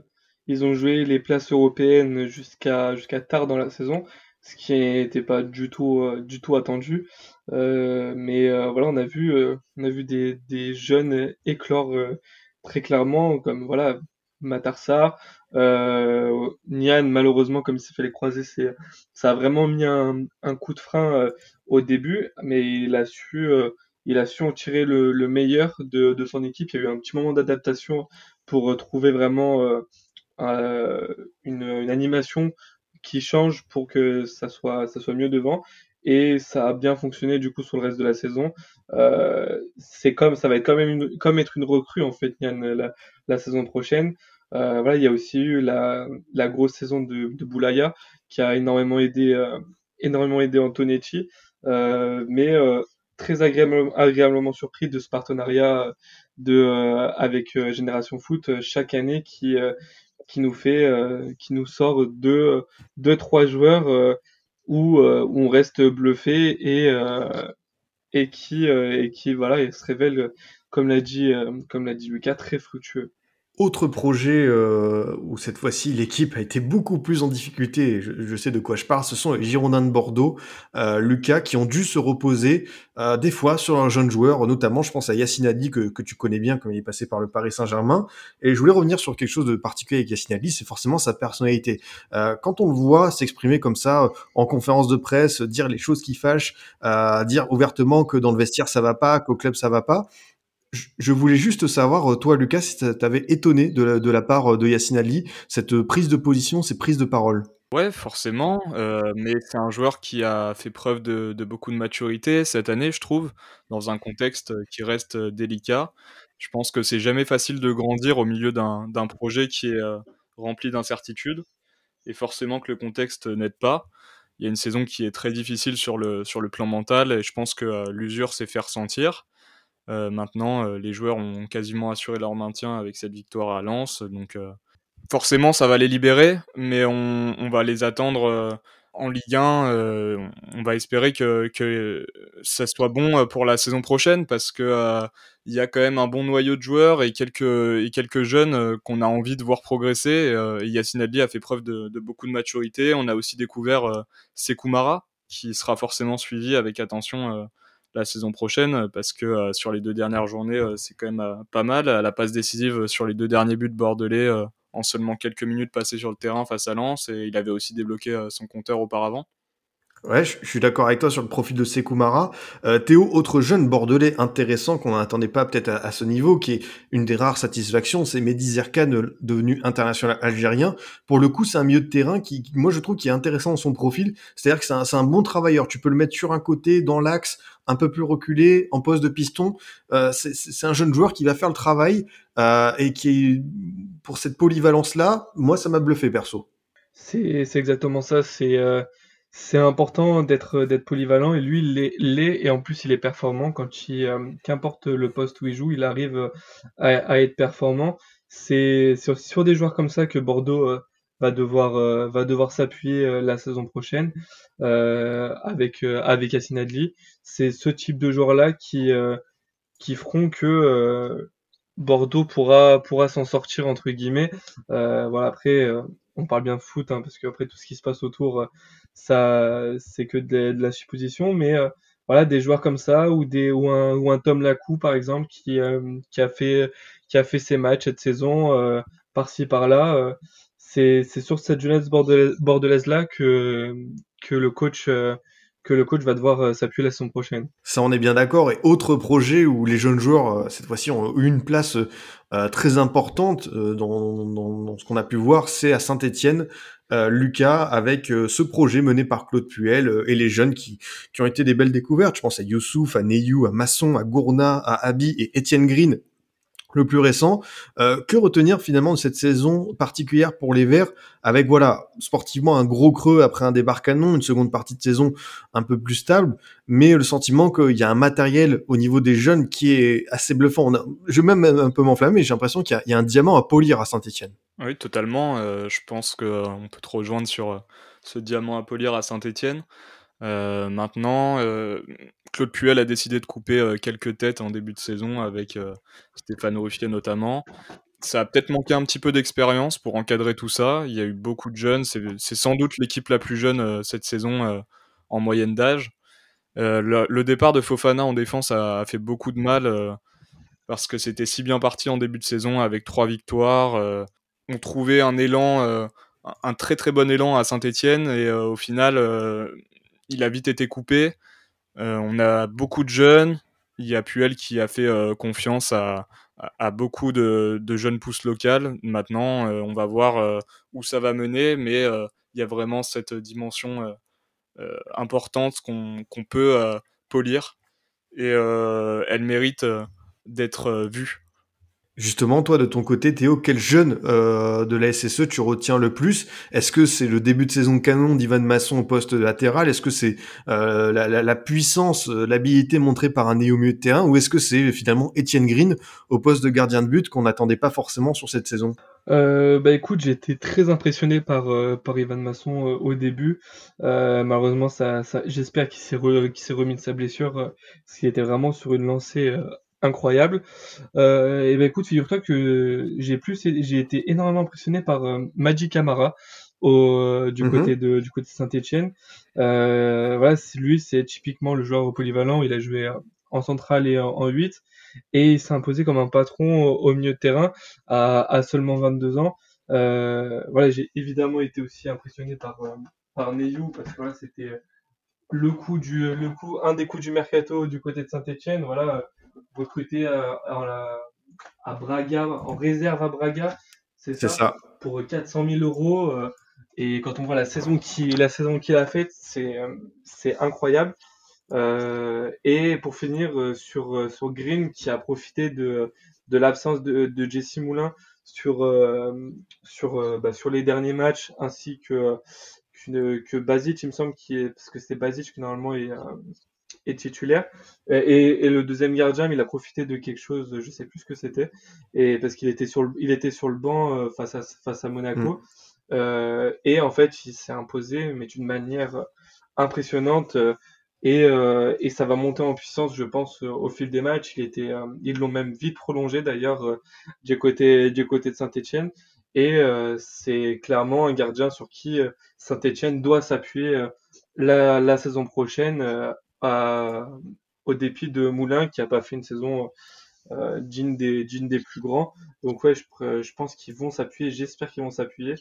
ils ont joué les places européennes jusqu'à jusqu'à tard dans la saison, ce qui n'était pas du tout, euh, du tout attendu. Euh, mais euh, voilà, on a vu, euh, on a vu des, des jeunes éclore très clairement, comme voilà, Matarsar, euh, Nian, malheureusement, comme il s'est fait les croiser, c'est, ça a vraiment mis un, un coup de frein au début, mais il a su, il a su en tirer le, le meilleur de, de son équipe. Il y a eu un petit moment d'adaptation pour trouver vraiment euh, euh, une, animation qui change pour que ça soit, ça soit mieux devant. Et ça a bien fonctionné du coup sur le reste de la saison. Euh, comme ça va être quand même comme être une recrue en fait Yann la, saison prochaine. Euh, voilà, il y a aussi eu la, la grosse saison de, Boulaya qui a énormément aidé euh, énormément aidé Antonetti, mais très agréablement, agréablement surpris de ce partenariat de avec Génération Foot chaque année qui qui nous fait euh, qui nous sort deux deux trois joueurs euh, où, euh, où on reste bluffé et et qui et qui voilà et se révèle comme l'a dit comme l'a dit Lucas très fructueux. Autre projet euh, où cette fois-ci l'équipe a été beaucoup plus en difficulté, je, je, sais de quoi je parle, ce sont les Girondins de Bordeaux, euh, Lucas, qui ont dû se reposer euh, des fois sur leurs jeunes joueurs, notamment je pense à Yacine Adli que, que tu connais bien comme il est passé par le Paris Saint-Germain. Et je voulais revenir sur quelque chose de particulier avec Yacine Adli, c'est forcément sa personnalité. Euh, quand on le voit s'exprimer comme ça en conférence de presse, dire les choses qui fâchent, euh, dire ouvertement que dans le vestiaire ça va pas, qu'au club ça va pas, je voulais juste savoir, toi, Lucas, si t'avais étonné de la, part de Yacine Ali, cette prise de position, ces prises de parole? Ouais, forcément, euh, mais c'est un joueur qui a fait preuve de, beaucoup de maturité cette année, je trouve, dans un contexte qui reste délicat. Je pense que c'est jamais facile de grandir au milieu d'un projet qui est euh, rempli d'incertitudes, et forcément que le contexte n'aide pas. Il y a une saison qui est très difficile sur le, plan mental, et je pense que euh, l'usure s'est fait ressentir. Euh, maintenant, euh, les joueurs ont quasiment assuré leur maintien avec cette victoire à Lens, donc euh, forcément ça va les libérer, mais on, va les attendre euh, en Ligue 1. on va espérer que, ça soit bon pour la saison prochaine parce que il y a quand même un bon noyau de joueurs et quelques, jeunes qu'on a envie de voir progresser. Yacine Adli a fait preuve de, de, beaucoup de maturité. On a aussi découvert Sekou Mara qui sera forcément suivi avec attention la saison prochaine parce que euh, sur les deux dernières journées, euh, c'est quand même euh, pas mal. La passe décisive sur les deux derniers buts bordelais en seulement quelques minutes passées sur le terrain face à Lens et il avait aussi débloqué son compteur auparavant. Ouais, je, suis d'accord avec toi sur le profil de Sekoumara. Euh, Théo, autre jeune bordelais intéressant qu'on n'attendait pas peut-être à, ce niveau, qui est une des rares satisfactions, c'est Mehdi Zerkan, devenu international algérien. Pour le coup, c'est un milieu de terrain qui, moi, je trouve qui est intéressant dans son profil. C'est-à-dire que c'est un, un, bon travailleur. Tu peux le mettre sur un côté, dans l'axe, un peu plus reculé, en poste de piston. Euh, c'est un jeune joueur qui va faire le travail euh, et qui, pour cette polyvalence-là, moi, ça m'a bluffé perso. C'est exactement ça. C'est euh, c'est important d'être d'être polyvalent et lui, il l'est et en plus, il est performant quand il, euh, qu'importe le poste où il joue, il arrive, euh, à être performant. C'est sur sur des joueurs comme ça que Bordeaux, euh, va devoir, va devoir s'appuyer, la saison prochaine, avec, avec Yacine Adli. C'est ce type de joueurs-là qui, qui feront que, Bordeaux pourra pourra «s'en sortir» entre guillemets. voilà après, on parle bien de foot, hein, parce qu'après tout ce qui se passe autour, ça, c'est que de, la supposition, mais euh, voilà, des joueurs comme ça ou des ou un ou un Tom Lacou par exemple qui euh, qui a fait qui a fait ses matchs cette saison euh, par-ci par-là. c'est c'est sur cette jeunesse bordelaise là que que le coach que le coach va devoir s'appuyer la saison prochaine. Ça, on est bien d'accord. Et autre projet où les jeunes joueurs, cette fois-ci, ont eu une place très importante dans, ce qu'on a pu voir, c'est à Saint-Etienne. Euh, Lucas avec euh, ce projet mené par Claude Puel euh, et les jeunes qui, qui ont été des belles découvertes. Je pense à Youssouf, à Neyou, à Masson, à Gourna, à Abi et Étienne Green, le plus récent. que retenir finalement de cette saison particulière pour les Verts, avec voilà sportivement un gros creux après un débarque canon, une seconde partie de saison un peu plus stable, mais le sentiment qu'il y a un matériel au niveau des jeunes qui est assez bluffant. je vais même un peu m'enflammer, j'ai l'impression qu'il y, a un diamant à polir à Saint-Etienne. Oui, totalement. Euh, je pense qu'on euh, peut te rejoindre sur euh, ce diamant à polir à Saint-Etienne. maintenant, Claude Puel a décidé de couper quelques têtes en début de saison avec Stéphane Ruffier notamment. Ça a peut-être manqué un petit peu d'expérience pour encadrer tout ça. Il y a eu beaucoup de jeunes. C'est sans doute l'équipe la plus jeune cette saison en moyenne d'âge. Le, départ de Fofana en défense a, fait beaucoup de mal parce que c'était si bien parti en début de saison avec trois victoires on trouvait un élan, euh, un très très bon élan à Saint-Etienne et euh, au final, euh, il a vite été coupé. On a beaucoup de jeunes. Il y a Puel qui a fait confiance à, beaucoup de, jeunes pousses locales. Maintenant, on va voir où ça va mener, mais il y a vraiment cette dimension importante qu'on peut polir et elle mérite d'être vue. Justement, toi, de ton côté, Théo, quel jeune euh, de la SSE tu retiens le plus? Est-ce que c'est le début de saison canon d'Ivan Masson au poste latéral? Est-ce que c'est euh, la, puissance, euh, l'habilité montrée par un néo milieu de terrain? Ou est-ce que c'est finalement Étienne Green au poste de gardien de but qu'on n'attendait pas forcément sur cette saison? Bah écoute, j'ai été très impressionné par, par Ivan Masson au début. malheureusement, ça, j'espère qu'il s'est, s'est remis de sa blessure, parce qu'il était vraiment sur une lancée incroyable. Euh, et ben écoute, figure-toi que j'ai plus, j'ai été énormément impressionné par euh, Magic Camara au, euh, du, mhm. côté de, du côté de Saint-Etienne. Euh, voilà, lui, c'est typiquement le joueur polyvalent. Il a joué en centrale et en, 8 et il s'est imposé comme un patron au, milieu de terrain à, à seulement 22 ans. Euh, voilà, j'ai évidemment été aussi impressionné par par Neyou parce que voilà, c'était le coup du le coup un des coups du mercato du côté de Saint-Etienne. Voilà, recruté à, à, Braga, en réserve à Braga, c'est ça, pour 400 000 euros. Euh, et quand on voit la saison qu'il la saison qu'il a faite, c'est euh, incroyable. Euh, et pour finir sur sur Green qui a profité de de l'absence de, de Jesse Moulin sur sur bah, sur les derniers matchs ainsi que que Basic il me semble qui est parce que c'est Basic qui normalement est est titulaire. Et, et, le deuxième gardien, il a profité de quelque chose, je sais plus ce que c'était, et parce qu'il était sur le, il était sur le banc euh, face à face à Monaco. Mm. Euh, et en fait, il s'est imposé, mais d'une manière impressionnante. Et, euh, et, ça va monter en puissance, je pense, au fil des matchs. Il était, ils l'ont même vite prolongé d'ailleurs du côté du côté de Saint-Étienne. Et c'est clairement un gardien sur qui Saint-Étienne doit s'appuyer la, la, saison prochaine au dépit de Moulin qui a pas fait une saison euh, digne, des, plus grands. Donc ouais, je pense qu'ils vont s'appuyer, j'espère qu'ils vont s'appuyer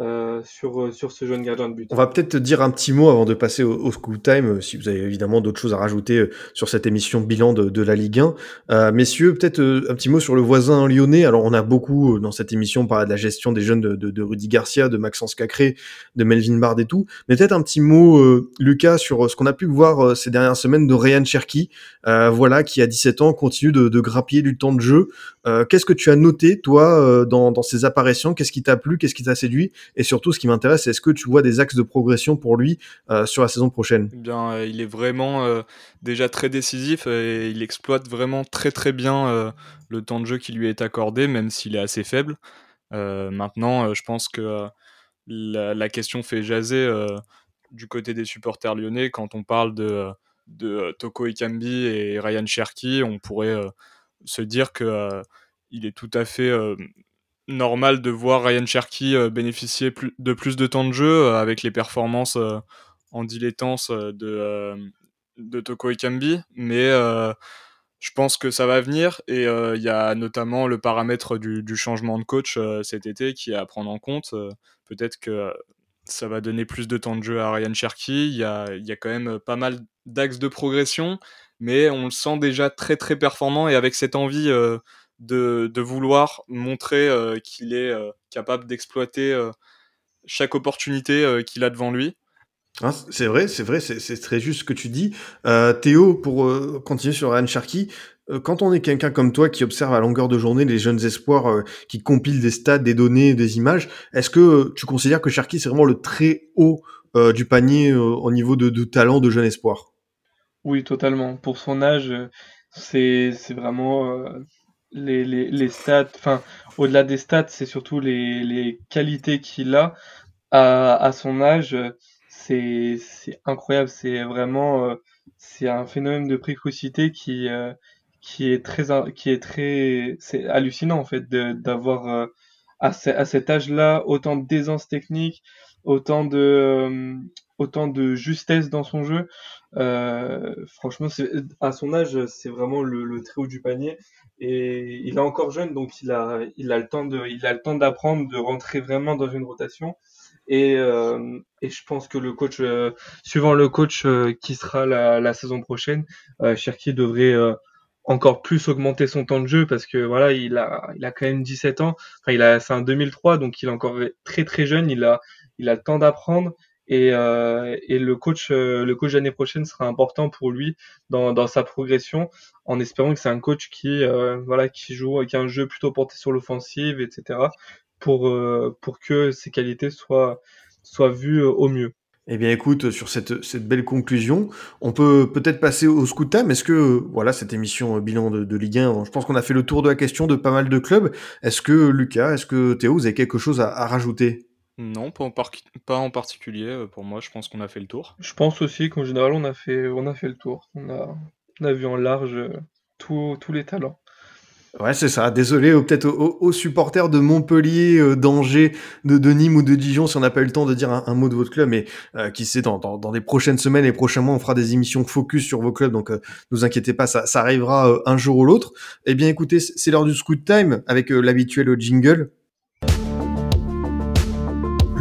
euh, sur, euh, sur ce jeune gardien de but. On va peut-être dire un petit mot avant de passer au, au school time, euh, si vous avez évidemment d'autres choses à rajouter sur cette émission bilan de, de la Ligue 1. Euh, messieurs, peut-être un petit mot sur le voisin lyonnais. Alors, on a beaucoup dans cette émission parlé de la gestion des jeunes de, de, de Rudy Garcia, de Maxence Cacré, de Melvin Bard et tout. Mais peut-être un petit mot, euh, Lucas, sur ce qu'on a pu voir ces dernières semaines de Ryan Cherky, euh, voilà, qui à 17 ans continue de, de grappiller du temps de jeu. Qu'est-ce que tu as noté, toi, dans, dans ces apparitions? Qu'est-ce qui t'a plu? Qu'est-ce qui t'a séduit? Et surtout, ce qui m'intéresse, c'est est-ce que tu vois des axes de progression pour lui euh, sur la saison prochaine? Eh Bien, euh, il est vraiment euh, déjà très décisif et il exploite vraiment très très bien le temps de jeu qui lui est accordé, même s'il est assez faible. Maintenant, je pense que la, question fait jaser du côté des supporters lyonnais quand on parle de, de Toko Ikambi et Ryan Cherky. On pourrait se dire que il est tout à fait normal de voir Ryan Cherky euh, bénéficier de plus de temps de jeu euh, avec les performances euh, en dilettance de, de Toko Ekambi, mais je pense que ça va venir et il y a notamment le paramètre du, changement de coach cet été qui est à prendre en compte. Peut-être que ça va donner plus de temps de jeu à Ryan Cherky. Il y a, y a, quand même pas mal d'axes de progression, mais on le sent déjà très très performant et avec cette envie de, de, vouloir montrer euh, qu'il est euh, capable d'exploiter euh, chaque opportunité qu'il a devant lui. Ah, c'est vrai, c'est vrai, c'est très juste ce que tu dis. Théo, pour continuer sur Ryan Sharkey, quand on est quelqu'un comme toi qui observe à longueur de journée les jeunes espoirs, qui compilent des stats, des données, des images, est-ce que tu considères que Sharkey c'est vraiment le très haut du panier au niveau de, de, talent de jeune espoir? Oui, totalement. Pour son âge, c'est vraiment les, les, les stats, enfin, au-delà des stats, c'est surtout les, les qualités qu'il a à, à son âge. C'est incroyable, c'est vraiment euh, c'est un phénomène de précocité qui, euh, qui est très, qui est très, c'est hallucinant en fait d'avoir euh, à, à cet âge-là autant d'aisance technique, autant de, autant de justesse dans son jeu. Euh, franchement, à son âge, c'est vraiment le, le, très haut du panier. Et il est encore jeune, donc il a, il a le temps de, il a le temps d'apprendre, de rentrer vraiment dans une rotation. Et, euh, et je pense que le coach, euh, suivant le coach euh, qui sera la, saison prochaine, Cherki devrait encore plus augmenter son temps de jeu parce que voilà, il a, il a quand même 17 ans. Enfin, il a, c'est un 2003, donc il est encore très très jeune. Il a, il a le temps d'apprendre et, euh, et, le coach, euh, le coach l'année prochaine sera important pour lui dans, sa progression, en espérant que c'est un coach qui, euh, voilà, qui joue avec un jeu plutôt porté sur l'offensive, etc., pour, pour que ses qualités soient, soient vues au mieux. Eh bien, écoute, sur cette, cette belle conclusion, on peut peut-être passer au time. Est-ce que, voilà, cette émission bilan de, Ligue 1, je pense qu'on a fait le tour de la question de pas mal de clubs. Est-ce que, Lucas, est-ce que Théo, vous avez quelque chose à rajouter? Non, pas en, pas en, particulier. Euh, pour moi, je pense qu'on a fait le tour. Je pense aussi qu'en général, on a fait, on a fait le tour. On a, on a vu en large euh, tous les talents. Ouais, c'est ça. Désolé peut-être aux, aux, supporters de Montpellier, euh, d'Angers, de, de, Nîmes ou de Dijon si on n'a pas eu le temps de dire un, un, mot de votre club. Mais euh, qui sait, dans, dans, dans, les prochaines semaines et prochains mois, on fera des émissions focus sur vos clubs. Donc, euh, ne vous inquiétez pas, ça, ça arrivera un jour ou l'autre. Eh bien, écoutez, c'est l'heure du scoot time avec l'habituel jingle.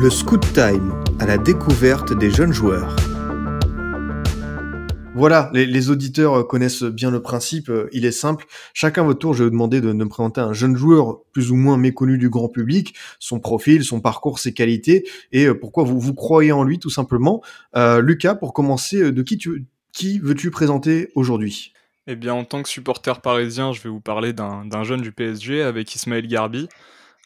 Le Scoot Time, à la découverte des jeunes joueurs. Voilà, les, auditeurs connaissent bien le principe, il est simple. Chacun votre tour, je vais vous demander de, me présenter un jeune joueur plus ou moins méconnu du grand public, son profil, son parcours, ses qualités, et pourquoi vous, croyez en lui tout simplement. Euh, Lucas, pour commencer, de qui, qui veux-tu présenter aujourd'hui? Eh bien, en tant que supporter parisien, je vais vous parler d'un jeune du PSG avec Ismaël Garbi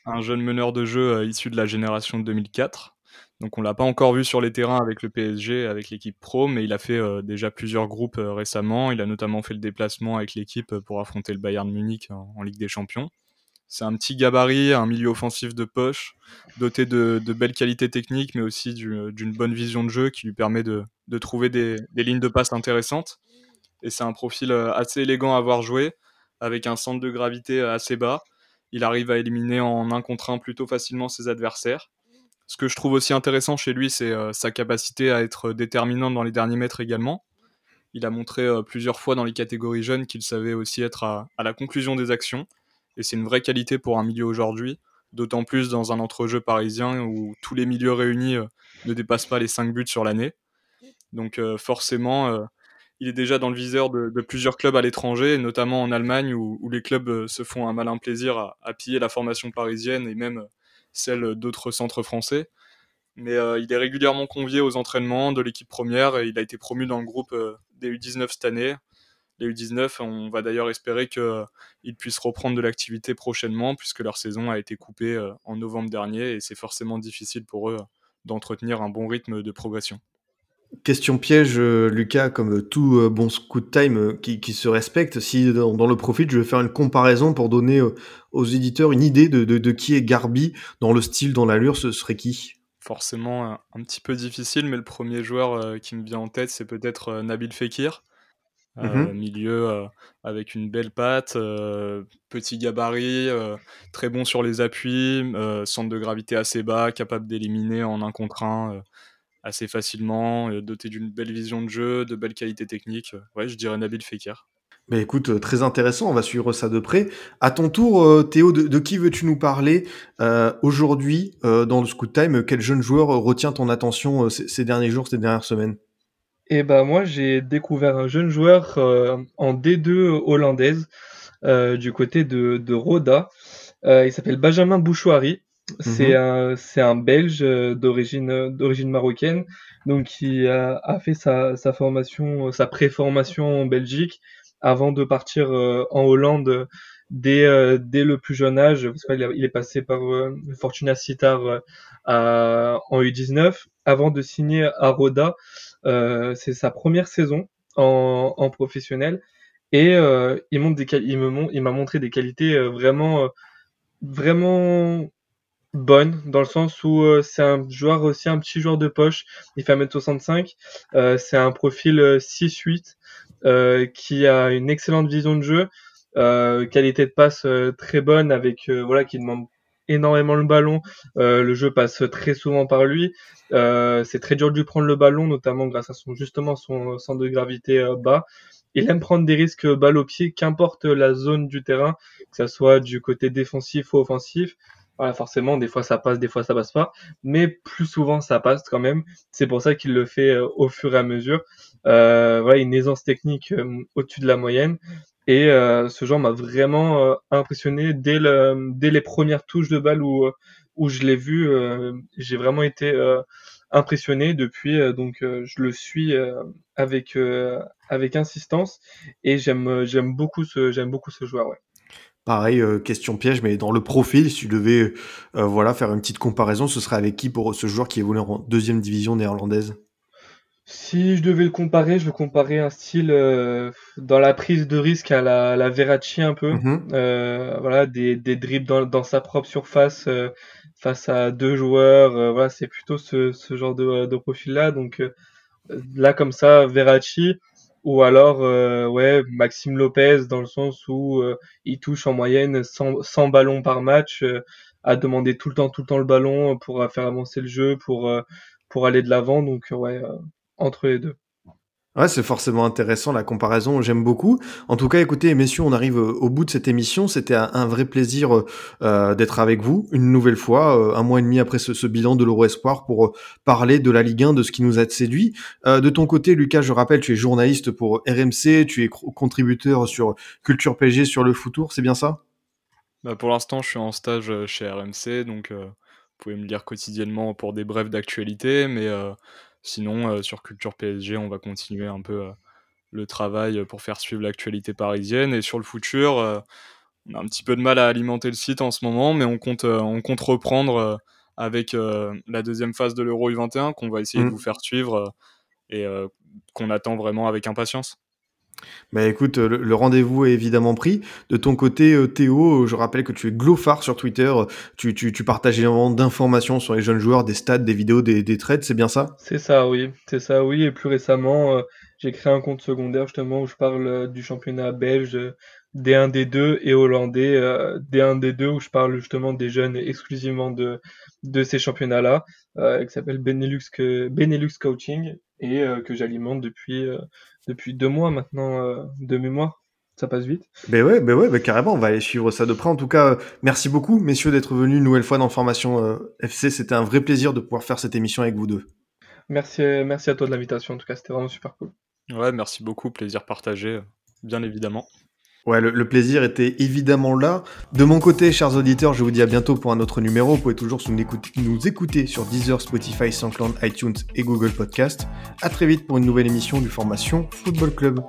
un jeune meneur de jeu euh, issu de la génération de 2004. Donc on l'a pas encore vu sur les terrains avec le PSG, avec l'équipe pro, mais il a fait euh, déjà plusieurs groupes euh, récemment. Il a notamment fait le déplacement avec l'équipe pour affronter le Bayern Munich en, Ligue des Champions. C'est un petit gabarit, un milieu offensif de poche, doté de, belles qualités techniques, mais aussi d'une bonne vision de jeu qui lui permet de, trouver des, des, lignes de passe intéressantes. Et c'est un profil assez élégant à avoir joué, avec un centre de gravité assez bas il arrive à éliminer en un contre un plutôt facilement ses adversaires. Ce que je trouve aussi intéressant chez lui, c'est euh, sa capacité à être déterminant dans les derniers mètres également. Il a montré euh, plusieurs fois dans les catégories jeunes qu'il savait aussi être à, à, la conclusion des actions, et c'est une vraie qualité pour un milieu aujourd'hui, d'autant plus dans un entrejeu parisien où tous les milieux réunis ne dépassent pas les 5 buts sur l'année. Donc forcément, il est déjà dans le viseur de, plusieurs clubs à l'étranger, notamment en Allemagne, où, les clubs se font un malin plaisir à, piller la formation parisienne et même celle d'autres centres français. Mais il est régulièrement convié aux entraînements de l'équipe première et il a été promu dans le groupe des U19 cette année les U19. On va d'ailleurs espérer qu'ils puissent reprendre de l'activité prochainement, puisque leur saison a été coupée euh, en novembre dernier et c'est forcément difficile pour eux d'entretenir un bon rythme de progression. Question piège, euh, Lucas, comme tout euh, bon scout time qui, se respecte, si dans, le profit, je vais faire une comparaison pour donner aux éditeurs une idée de, qui est Garbi dans le style, dans l'allure, ce serait qui? Forcément un, petit peu difficile, mais le premier joueur qui me vient en tête, c'est peut-être Nabil Fekir. Mmh milieu avec une belle patte, petit gabarit, très bon sur les appuis, centre de gravité assez bas, capable d'éliminer en un contre un assez facilement, doté d'une belle vision de jeu, de belles qualités techniques. Ouais, je dirais Nabil Fekir. Mais écoute, très intéressant, on va suivre ça de près. À ton tour, Théo, de, qui veux-tu nous parler aujourd'hui dans le Scoot Time? Quel jeune joueur retient ton attention ces derniers jours, ces dernières semaines? Et bah moi j'ai découvert un jeune joueur euh, en D2 hollandaise euh, du côté de, de Roda. Euh, il s'appelle Benjamin Bouchouari. C'est mhm. un c'est un Belge d'origine d'origine marocaine donc qui a, a fait sa, sa formation sa préformation en Belgique avant de partir en Hollande dès dès le plus jeune âge parce qu'il il est passé par Fortuna Sittard en U19 avant de signer à Roda euh, c'est sa première saison en, en professionnel et euh, il, montre des, il me il m'a montré des qualités euh, vraiment vraiment bonnes dans le sens où c'est un joueur aussi un petit joueur de poche il fait 1m65 c'est un profil 6-8 qui a une excellente vision de jeu qualité de passe très bonne avec voilà qui demande énormément le ballon. Euh, le jeu passe très souvent par lui. Euh, c'est très dur de lui prendre le ballon, notamment grâce à son justement son centre de gravité euh, bas. Il aime prendre des risques balle au pied, qu'importe la zone du terrain, que ce soit du côté défensif ou offensif. Voilà, forcément, des fois ça passe, des fois ça passe pas, mais plus souvent ça passe quand même. C'est pour ça qu'il le fait au fur et à mesure. Euh, voilà, une aisance technique au-dessus de la moyenne. Et euh, ce genre m'a vraiment euh, impressionné dès, le, dès les premières touches de balle où, où je l'ai vu. Euh, j'ai vraiment été impressionné depuis. donc je le suis avec, insistance et j'aime beaucoup ce beaucoup ce joueur. Ouais. Pareil, question piège, mais dans le profil, si tu devais voilà, faire une petite comparaison, ce serait avec qui pour ce joueur qui évolue en deuxième division néerlandaise? Si je devais le comparer, je le comparer un style euh, dans la prise de risque à la, la Verratti un peu. Mhm. Euh, voilà, des, des dribbles dans, dans sa propre surface euh, face à deux joueurs. voilà, c'est plutôt ce, ce genre de, de profil-là. Donc là, comme ça, Verratti ou alors ouais Maxime Lopez dans le sens où il touche en moyenne 100, 100 ballons par match, à demander tout le temps, tout le temps le ballon pour faire avancer le jeu, pour pour aller de l'avant. Donc ouais entre les deux. Ouais, c'est forcément intéressant la comparaison, j'aime beaucoup. En tout cas, écoutez, messieurs, on arrive euh, au bout de cette émission. C'était un, vrai plaisir euh, d'être avec vous une nouvelle fois, euh, un mois et demi après ce, bilan de l'Euro Espoir pour parler de la Ligue 1, de ce qui nous a séduit. de ton côté, Lucas, je rappelle, tu es journaliste pour RMC, tu es contributeur sur Culture PG, sur le Foutour, c'est bien ça? Bah Pour l'instant, je suis en stage chez RMC, donc vous pouvez me lire quotidiennement pour des brèves d'actualité, mais Sinon, euh, sur Culture PSG, on va continuer un peu euh, le travail pour faire suivre l'actualité parisienne. Et sur le futur, euh, on a un petit peu de mal à alimenter le site en ce moment, mais on compte, on compte reprendre avec la deuxième phase de l'Euro U21 qu'on va essayer de mmh. vous faire suivre et qu'on attend vraiment avec impatience. Bah écoute, le, rendez-vous est évidemment pris. De ton côté, euh, Théo, je rappelle que tu es glofard sur Twitter. Tu, tu, partages énormément d'informations sur les jeunes joueurs, des stats, des vidéos, des, des trades, c'est bien ça? C'est ça, oui. C'est ça, oui. Et plus récemment, euh, j'ai créé un compte secondaire justement où je parle euh, du championnat belge, D1, D2 et hollandais, D1, D2 où je parle justement des jeunes exclusivement de, de ces championnats-là, qui s'appelle Benelux, Benelux Coaching et que j'alimente depuis depuis deux mois maintenant euh, de mémoire. ça passe vite. Ben ouais, ben ouais, ben carrément, on va aller suivre ça de près. En tout cas, merci beaucoup, messieurs, d'être venus une nouvelle fois dans Formation FC. C'était un vrai plaisir de pouvoir faire cette émission avec vous deux. Merci, merci à toi de l'invitation. En tout cas, c'était vraiment super cool. Ouais, merci beaucoup. Plaisir partagé, bien évidemment. Ouais, le, plaisir était évidemment là. De mon côté, chers auditeurs, je vous dis à bientôt pour un autre numéro. Vous pouvez toujours nous écouter, sur Deezer, Spotify, SoundCloud, iTunes et Google Podcast. À très vite pour une nouvelle émission du Formation Football Club.